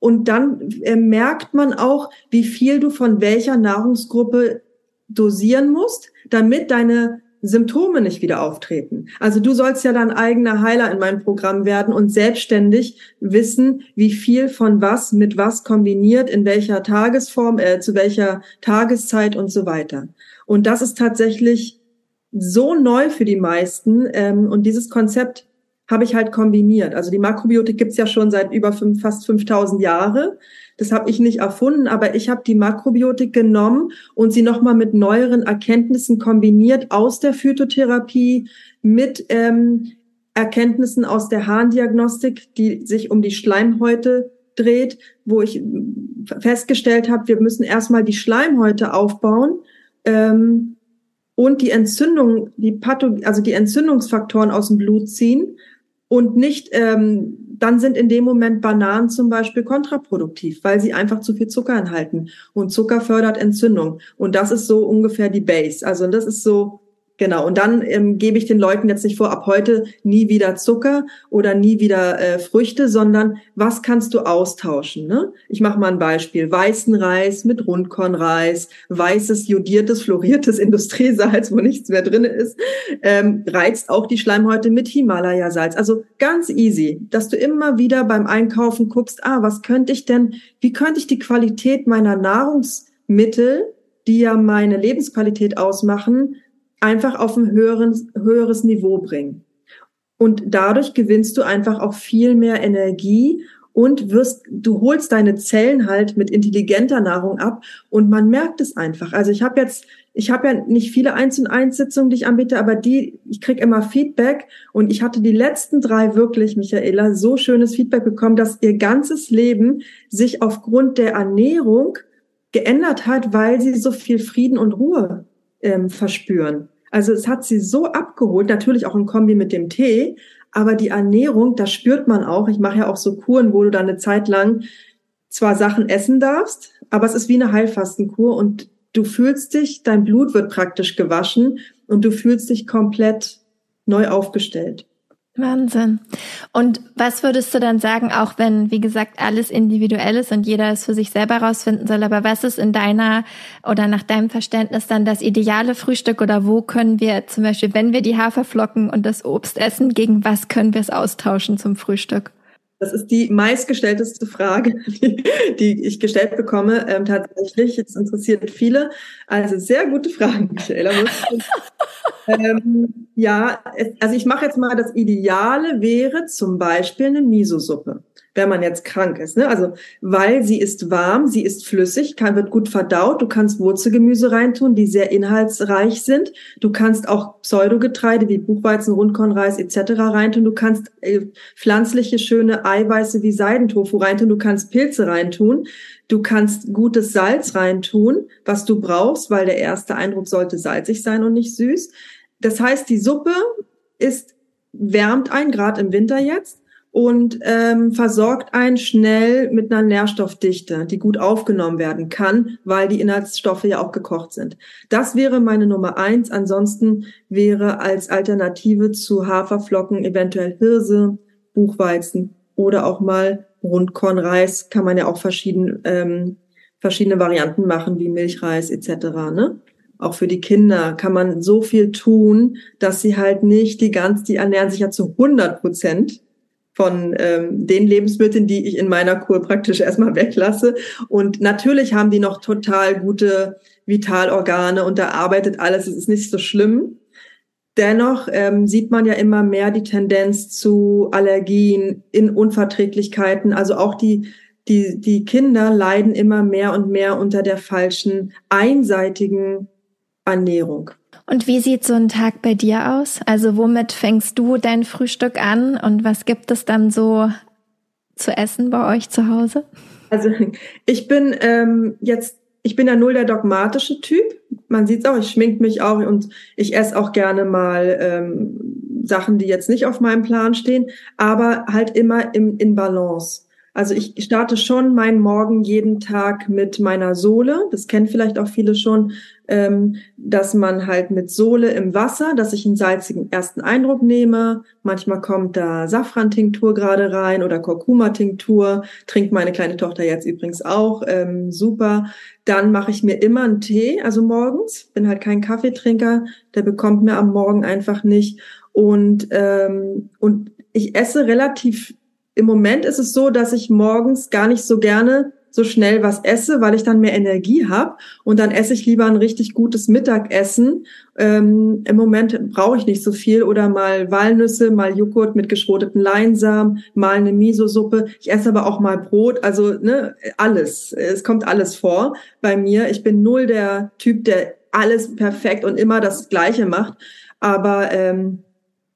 Und dann äh, merkt man auch, wie viel du von welcher Nahrungsgruppe dosieren musst, damit deine Symptome nicht wieder auftreten. Also du sollst ja dein eigener Heiler in meinem Programm werden und selbstständig wissen, wie viel von was mit was kombiniert, in welcher Tagesform, äh, zu welcher Tageszeit und so weiter. Und das ist tatsächlich so neu für die meisten. Ähm, und dieses Konzept habe ich halt kombiniert. Also die Makrobiotik gibt's ja schon seit über fünf, fast 5000 Jahre. Das habe ich nicht erfunden, aber ich habe die Makrobiotik genommen und sie nochmal mit neueren Erkenntnissen kombiniert aus der Phytotherapie mit ähm, Erkenntnissen aus der Harndiagnostik, die sich um die Schleimhäute dreht, wo ich festgestellt habe, wir müssen erstmal die Schleimhäute aufbauen ähm, und die Entzündung, die Patho also die Entzündungsfaktoren aus dem Blut ziehen und nicht, ähm, dann sind in dem Moment Bananen zum Beispiel kontraproduktiv, weil sie einfach zu viel Zucker enthalten. Und Zucker fördert Entzündung. Und das ist so ungefähr die Base. Also das ist so Genau, und dann ähm, gebe ich den Leuten jetzt nicht vor, ab heute nie wieder Zucker oder nie wieder äh, Früchte, sondern was kannst du austauschen? Ne? Ich mache mal ein Beispiel. Weißen Reis mit Rundkornreis, weißes, jodiertes, floriertes Industriesalz, wo nichts mehr drin ist, ähm, reizt auch die Schleimhäute mit Himalaya-Salz. Also ganz easy, dass du immer wieder beim Einkaufen guckst, ah, was könnte ich denn, wie könnte ich die Qualität meiner Nahrungsmittel, die ja meine Lebensqualität ausmachen, einfach auf ein höheren, höheres Niveau bringen. Und dadurch gewinnst du einfach auch viel mehr Energie und wirst, du holst deine Zellen halt mit intelligenter Nahrung ab und man merkt es einfach. Also ich habe jetzt, ich habe ja nicht viele Eins und Eins Sitzungen, die ich anbiete, aber die, ich krieg immer Feedback und ich hatte die letzten drei wirklich, Michaela, so schönes Feedback bekommen, dass ihr ganzes Leben sich aufgrund der Ernährung geändert hat, weil sie so viel Frieden und Ruhe ähm, verspüren. Also es hat sie so abgeholt, natürlich auch im Kombi mit dem Tee, aber die Ernährung, das spürt man auch. Ich mache ja auch so Kuren, wo du dann eine Zeit lang zwar Sachen essen darfst, aber es ist wie eine Heilfastenkur und du fühlst dich, dein Blut wird praktisch gewaschen und du fühlst dich komplett neu aufgestellt. Wahnsinn. Und was würdest du dann sagen, auch wenn, wie gesagt, alles individuell ist und jeder es für sich selber rausfinden soll, aber was ist in deiner oder nach deinem Verständnis dann das ideale Frühstück oder wo können wir zum Beispiel, wenn wir die Haferflocken und das Obst essen, gegen was können wir es austauschen zum Frühstück? Das ist die meistgestellteste Frage, die, die ich gestellt bekomme. Ähm, tatsächlich, es interessiert viele. Also sehr gute Fragen, Michaela. ähm, ja, also ich mache jetzt mal das Ideale wäre zum Beispiel eine Miso-Suppe wenn man jetzt krank ist. Ne? Also weil sie ist warm, sie ist flüssig, kann, wird gut verdaut. Du kannst Wurzelgemüse reintun, die sehr inhaltsreich sind. Du kannst auch Pseudogetreide wie Buchweizen, Rundkornreis etc. reintun. Du kannst äh, pflanzliche schöne Eiweiße wie Seidentofu reintun. Du kannst Pilze reintun. Du kannst gutes Salz reintun, was du brauchst, weil der erste Eindruck sollte salzig sein und nicht süß. Das heißt, die Suppe ist wärmt ein, gerade im Winter jetzt und ähm, versorgt einen schnell mit einer Nährstoffdichte, die gut aufgenommen werden kann, weil die Inhaltsstoffe ja auch gekocht sind. Das wäre meine Nummer eins. Ansonsten wäre als Alternative zu Haferflocken eventuell Hirse, Buchweizen oder auch mal Rundkornreis. Kann man ja auch verschieden, ähm, verschiedene Varianten machen, wie Milchreis etc. Ne? Auch für die Kinder kann man so viel tun, dass sie halt nicht die ganz, die ernähren sich ja zu 100 Prozent von ähm, den Lebensmitteln, die ich in meiner Kur praktisch erstmal weglasse. Und natürlich haben die noch total gute Vitalorgane und da arbeitet alles. Es ist nicht so schlimm. Dennoch ähm, sieht man ja immer mehr die Tendenz zu Allergien, in Unverträglichkeiten. Also auch die, die, die Kinder leiden immer mehr und mehr unter der falschen, einseitigen Ernährung. Und wie sieht so ein Tag bei dir aus? Also womit fängst du dein Frühstück an und was gibt es dann so zu essen bei euch zu Hause? Also ich bin ähm, jetzt, ich bin ja null der dogmatische Typ. Man sieht es auch, ich schmink mich auch und ich esse auch gerne mal ähm, Sachen, die jetzt nicht auf meinem Plan stehen, aber halt immer im, in Balance. Also ich starte schon meinen Morgen jeden Tag mit meiner Sohle. Das kennen vielleicht auch viele schon, ähm, dass man halt mit Sohle im Wasser, dass ich einen salzigen ersten Eindruck nehme. Manchmal kommt da Safran-Tinktur gerade rein oder Kurkuma-Tinktur. Trinkt meine kleine Tochter jetzt übrigens auch. Ähm, super. Dann mache ich mir immer einen Tee, also morgens. Bin halt kein Kaffeetrinker. Der bekommt mir am Morgen einfach nicht. Und, ähm, und ich esse relativ im Moment ist es so, dass ich morgens gar nicht so gerne so schnell was esse, weil ich dann mehr Energie habe und dann esse ich lieber ein richtig gutes Mittagessen. Ähm, Im Moment brauche ich nicht so viel oder mal Walnüsse, mal Joghurt mit geschroteten Leinsamen, mal eine Miso-Suppe. Ich esse aber auch mal Brot, also ne, alles. Es kommt alles vor bei mir. Ich bin null der Typ, der alles perfekt und immer das Gleiche macht. Aber ähm,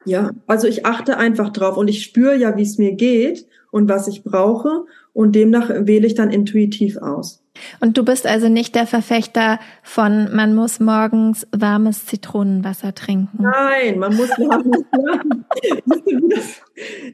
ja, also ich achte einfach drauf und ich spüre ja, wie es mir geht und was ich brauche und demnach wähle ich dann intuitiv aus. Und du bist also nicht der Verfechter von, man muss morgens warmes Zitronenwasser trinken. Nein, man muss warmes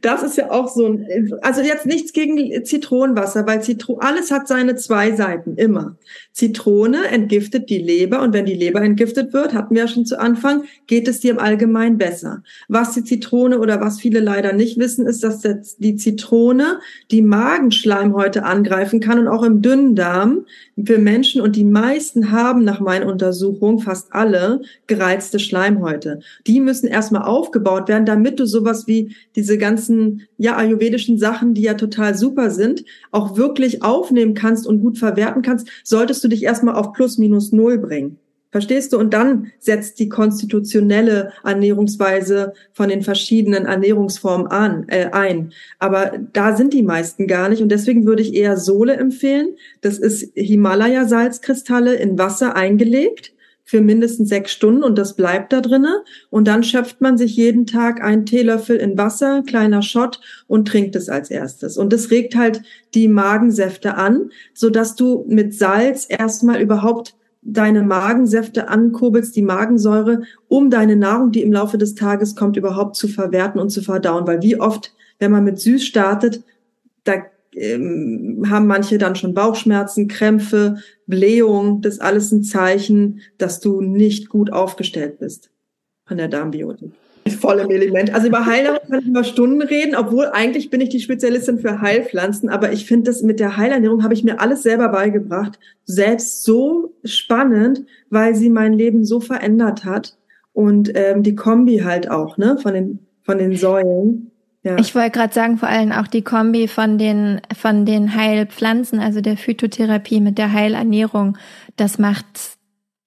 Das ist ja auch so ein, also jetzt nichts gegen Zitronenwasser, weil Zitron, alles hat seine zwei Seiten, immer. Zitrone entgiftet die Leber und wenn die Leber entgiftet wird, hatten wir ja schon zu Anfang, geht es dir im Allgemeinen besser. Was die Zitrone oder was viele leider nicht wissen, ist, dass die Zitrone die Magenschleimhäute angreifen kann und auch im dünnen Darm für Menschen und die meisten haben nach meinen Untersuchungen, fast alle, gereizte Schleimhäute. Die müssen erstmal aufgebaut werden, damit du sowas wie diese ganzen ja ayurvedischen Sachen, die ja total super sind, auch wirklich aufnehmen kannst und gut verwerten kannst, solltest du dich erstmal auf plus minus null bringen. Verstehst du? Und dann setzt die konstitutionelle Ernährungsweise von den verschiedenen Ernährungsformen an, äh, ein. Aber da sind die meisten gar nicht. Und deswegen würde ich eher Sohle empfehlen. Das ist Himalaya-Salzkristalle in Wasser eingelegt für mindestens sechs Stunden und das bleibt da drinne. Und dann schöpft man sich jeden Tag einen Teelöffel in Wasser, kleiner Shot und trinkt es als erstes. Und das regt halt die Magensäfte an, so dass du mit Salz erstmal überhaupt deine Magensäfte ankurbelst, die Magensäure, um deine Nahrung, die im Laufe des Tages kommt, überhaupt zu verwerten und zu verdauen. Weil wie oft, wenn man mit süß startet, da ähm, haben manche dann schon Bauchschmerzen, Krämpfe, Blähung. Das ist alles ein Zeichen, dass du nicht gut aufgestellt bist von der Darmbiotik. Voll im Element. Also über Heilernährung kann ich über Stunden reden, obwohl eigentlich bin ich die Spezialistin für Heilpflanzen, aber ich finde das mit der Heilernährung habe ich mir alles selber beigebracht. Selbst so spannend, weil sie mein Leben so verändert hat. Und ähm, die Kombi halt auch, ne, von den, von den Säulen. Ja. Ich wollte gerade sagen, vor allem auch die Kombi von den, von den Heilpflanzen, also der Phytotherapie mit der Heilernährung, das macht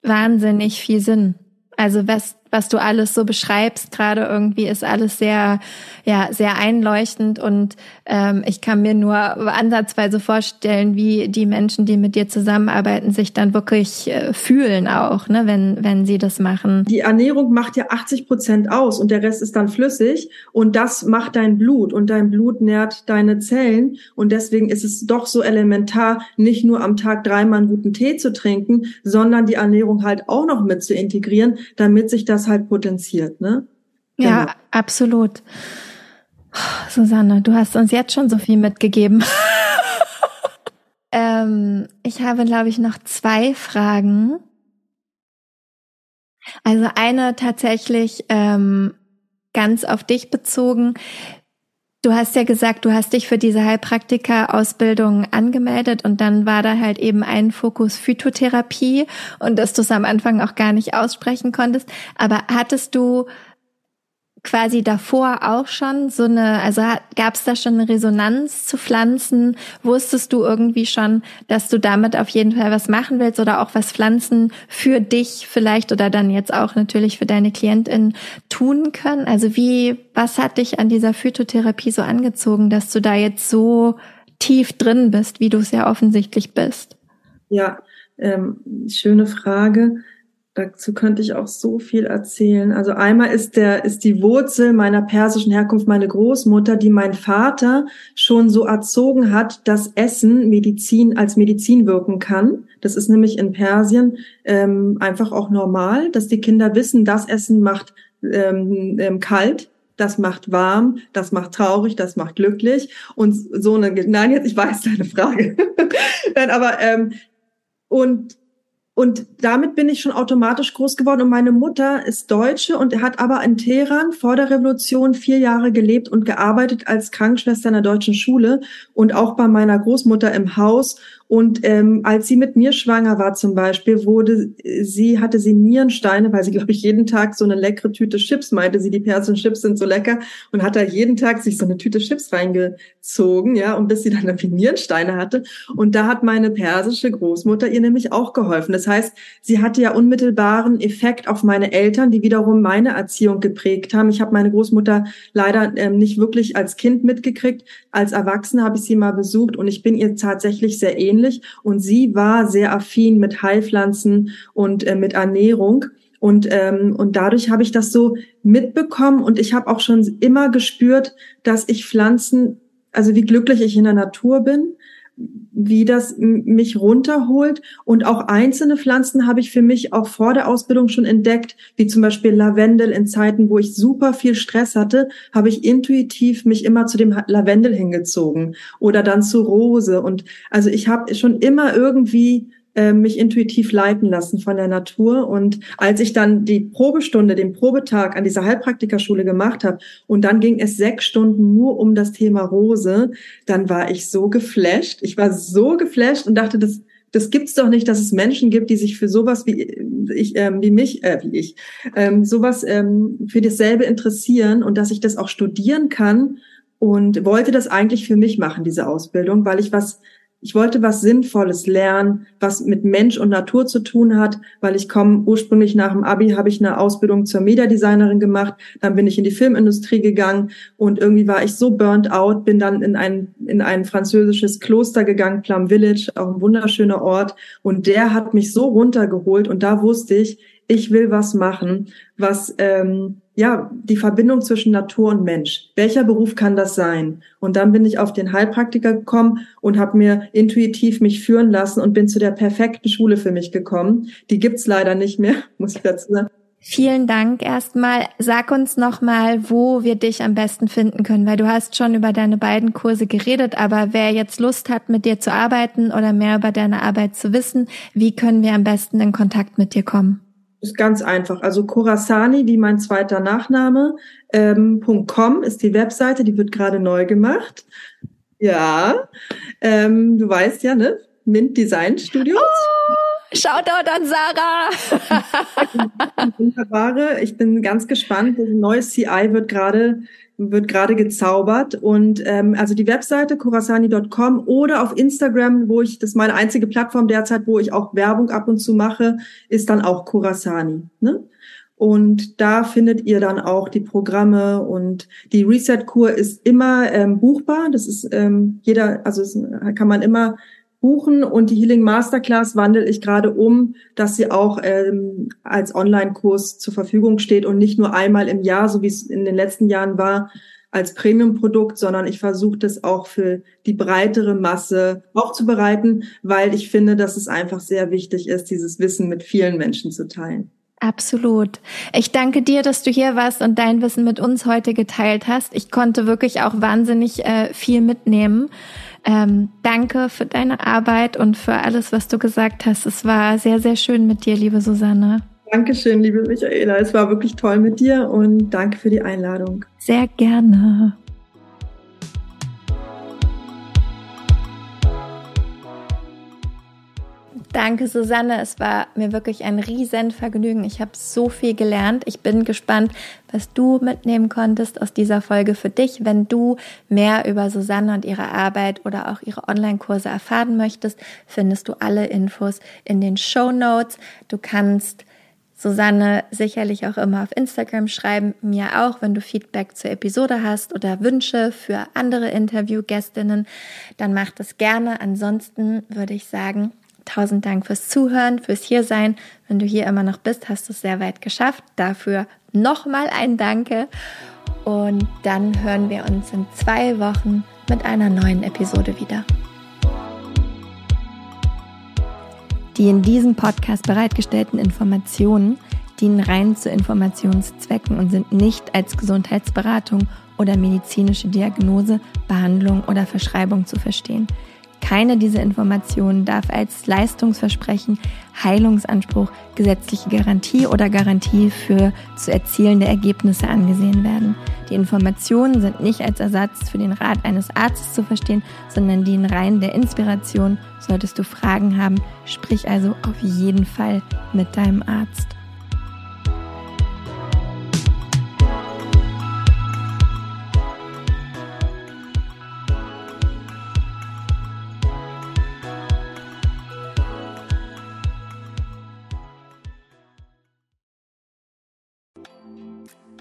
wahnsinnig viel Sinn. Also was, was du alles so beschreibst, gerade irgendwie ist alles sehr, ja, sehr einleuchtend und ähm, ich kann mir nur ansatzweise vorstellen, wie die Menschen, die mit dir zusammenarbeiten, sich dann wirklich äh, fühlen auch, ne, wenn, wenn sie das machen. Die Ernährung macht ja 80 Prozent aus und der Rest ist dann flüssig und das macht dein Blut und dein Blut nährt deine Zellen und deswegen ist es doch so elementar, nicht nur am Tag dreimal einen guten Tee zu trinken, sondern die Ernährung halt auch noch mit zu integrieren, damit sich das halt potenziert, ne? Genau. Ja, absolut. Susanne, du hast uns jetzt schon so viel mitgegeben. ähm, ich habe, glaube ich, noch zwei Fragen. Also eine tatsächlich ähm, ganz auf dich bezogen. Du hast ja gesagt, du hast dich für diese Heilpraktiker-Ausbildung angemeldet und dann war da halt eben ein Fokus Phytotherapie und dass du es am Anfang auch gar nicht aussprechen konntest. Aber hattest du quasi davor auch schon so eine, also gab es da schon eine Resonanz zu Pflanzen? Wusstest du irgendwie schon, dass du damit auf jeden Fall was machen willst oder auch was Pflanzen für dich vielleicht oder dann jetzt auch natürlich für deine Klientin tun können? Also wie, was hat dich an dieser Phytotherapie so angezogen, dass du da jetzt so tief drin bist, wie du es ja offensichtlich bist? Ja, ähm, schöne Frage. Dazu könnte ich auch so viel erzählen. Also einmal ist der, ist die Wurzel meiner persischen Herkunft meine Großmutter, die mein Vater schon so erzogen hat, dass Essen Medizin als Medizin wirken kann. Das ist nämlich in Persien ähm, einfach auch normal, dass die Kinder wissen, das Essen macht ähm, ähm, kalt, das macht warm, das macht traurig, das macht glücklich und so eine. Nein, jetzt ich weiß deine Frage. Nein, aber ähm, und und damit bin ich schon automatisch groß geworden. Und meine Mutter ist Deutsche und hat aber in Teheran vor der Revolution vier Jahre gelebt und gearbeitet als Krankenschwester in der deutschen Schule und auch bei meiner Großmutter im Haus und ähm, als sie mit mir schwanger war zum Beispiel, wurde sie, hatte sie Nierensteine, weil sie, glaube ich, jeden Tag so eine leckere Tüte Chips meinte, sie, die persischen Chips sind so lecker und hat da jeden Tag sich so eine Tüte Chips reingezogen, ja, und bis sie dann irgendwie Nierensteine hatte. Und da hat meine persische Großmutter ihr nämlich auch geholfen. Das heißt, sie hatte ja unmittelbaren Effekt auf meine Eltern, die wiederum meine Erziehung geprägt haben. Ich habe meine Großmutter leider ähm, nicht wirklich als Kind mitgekriegt. Als Erwachsene habe ich sie mal besucht und ich bin ihr tatsächlich sehr ähnlich ähnlich. Und sie war sehr affin mit Heilpflanzen und äh, mit Ernährung. Und, ähm, und dadurch habe ich das so mitbekommen und ich habe auch schon immer gespürt, dass ich Pflanzen, also wie glücklich ich in der Natur bin wie das mich runterholt. Und auch einzelne Pflanzen habe ich für mich auch vor der Ausbildung schon entdeckt, wie zum Beispiel Lavendel in Zeiten, wo ich super viel Stress hatte, habe ich intuitiv mich immer zu dem Lavendel hingezogen oder dann zu Rose. Und also ich habe schon immer irgendwie äh, mich intuitiv leiten lassen von der Natur. Und als ich dann die Probestunde, den Probetag an dieser Heilpraktikerschule gemacht habe und dann ging es sechs Stunden nur um das Thema Rose, dann war ich so geflasht. Ich war so geflasht und dachte, das, das gibt's doch nicht, dass es Menschen gibt, die sich für sowas wie ich, ähm, wie mich, äh, wie ich, ähm, sowas ähm, für dasselbe interessieren und dass ich das auch studieren kann und wollte das eigentlich für mich machen, diese Ausbildung, weil ich was ich wollte was Sinnvolles lernen, was mit Mensch und Natur zu tun hat, weil ich komme ursprünglich nach dem Abi habe ich eine Ausbildung zur Mediadesignerin gemacht, dann bin ich in die Filmindustrie gegangen und irgendwie war ich so burnt out, bin dann in ein in ein französisches Kloster gegangen, Plum Village, auch ein wunderschöner Ort und der hat mich so runtergeholt und da wusste ich, ich will was machen, was ähm, ja die Verbindung zwischen Natur und Mensch. Welcher Beruf kann das sein? Und dann bin ich auf den Heilpraktiker gekommen und habe mir intuitiv mich führen lassen und bin zu der perfekten Schule für mich gekommen. Die gibt's leider nicht mehr, muss ich dazu sagen. Vielen Dank erstmal. Sag uns nochmal, wo wir dich am besten finden können, weil du hast schon über deine beiden Kurse geredet, aber wer jetzt Lust hat, mit dir zu arbeiten oder mehr über deine Arbeit zu wissen, wie können wir am besten in Kontakt mit dir kommen? Ist ganz einfach. Also Corasani, wie mein zweiter Nachname, ähm, .com ist die Webseite, die wird gerade neu gemacht. Ja, ähm, du weißt ja, ne? Mint Design Studios. Oh, Shoutout an Sarah. Wunderbare. Ich bin ganz gespannt. Neues CI wird gerade wird gerade gezaubert und ähm, also die Webseite kurasani.com oder auf Instagram, wo ich das ist meine einzige Plattform derzeit, wo ich auch Werbung ab und zu mache, ist dann auch Kurasani. Ne? Und da findet ihr dann auch die Programme und die Reset-Kur ist immer ähm, buchbar. Das ist ähm, jeder, also kann man immer buchen und die Healing Masterclass wandle ich gerade um, dass sie auch ähm, als Online-Kurs zur Verfügung steht und nicht nur einmal im Jahr, so wie es in den letzten Jahren war, als Premium-Produkt, sondern ich versuche das auch für die breitere Masse aufzubereiten, weil ich finde, dass es einfach sehr wichtig ist, dieses Wissen mit vielen Menschen zu teilen. Absolut. Ich danke dir, dass du hier warst und dein Wissen mit uns heute geteilt hast. Ich konnte wirklich auch wahnsinnig äh, viel mitnehmen. Ähm, danke für deine Arbeit und für alles, was du gesagt hast. Es war sehr, sehr schön mit dir, liebe Susanne. Dankeschön, liebe Michaela. Es war wirklich toll mit dir und danke für die Einladung. Sehr gerne. Danke, Susanne. Es war mir wirklich ein Riesenvergnügen. Ich habe so viel gelernt. Ich bin gespannt, was du mitnehmen konntest aus dieser Folge für dich. Wenn du mehr über Susanne und ihre Arbeit oder auch ihre Online-Kurse erfahren möchtest, findest du alle Infos in den Show Notes. Du kannst Susanne sicherlich auch immer auf Instagram schreiben, mir auch, wenn du Feedback zur Episode hast oder Wünsche für andere Interviewgästinnen, dann mach das gerne. Ansonsten würde ich sagen, Tausend Dank fürs Zuhören, fürs Hiersein. Wenn du hier immer noch bist, hast du es sehr weit geschafft. Dafür nochmal ein Danke. Und dann hören wir uns in zwei Wochen mit einer neuen Episode wieder. Die in diesem Podcast bereitgestellten Informationen dienen rein zu Informationszwecken und sind nicht als Gesundheitsberatung oder medizinische Diagnose, Behandlung oder Verschreibung zu verstehen. Keine dieser Informationen darf als Leistungsversprechen, Heilungsanspruch, gesetzliche Garantie oder Garantie für zu erzielende Ergebnisse angesehen werden. Die Informationen sind nicht als Ersatz für den Rat eines Arztes zu verstehen, sondern dienen rein der Inspiration. Solltest du Fragen haben, sprich also auf jeden Fall mit deinem Arzt.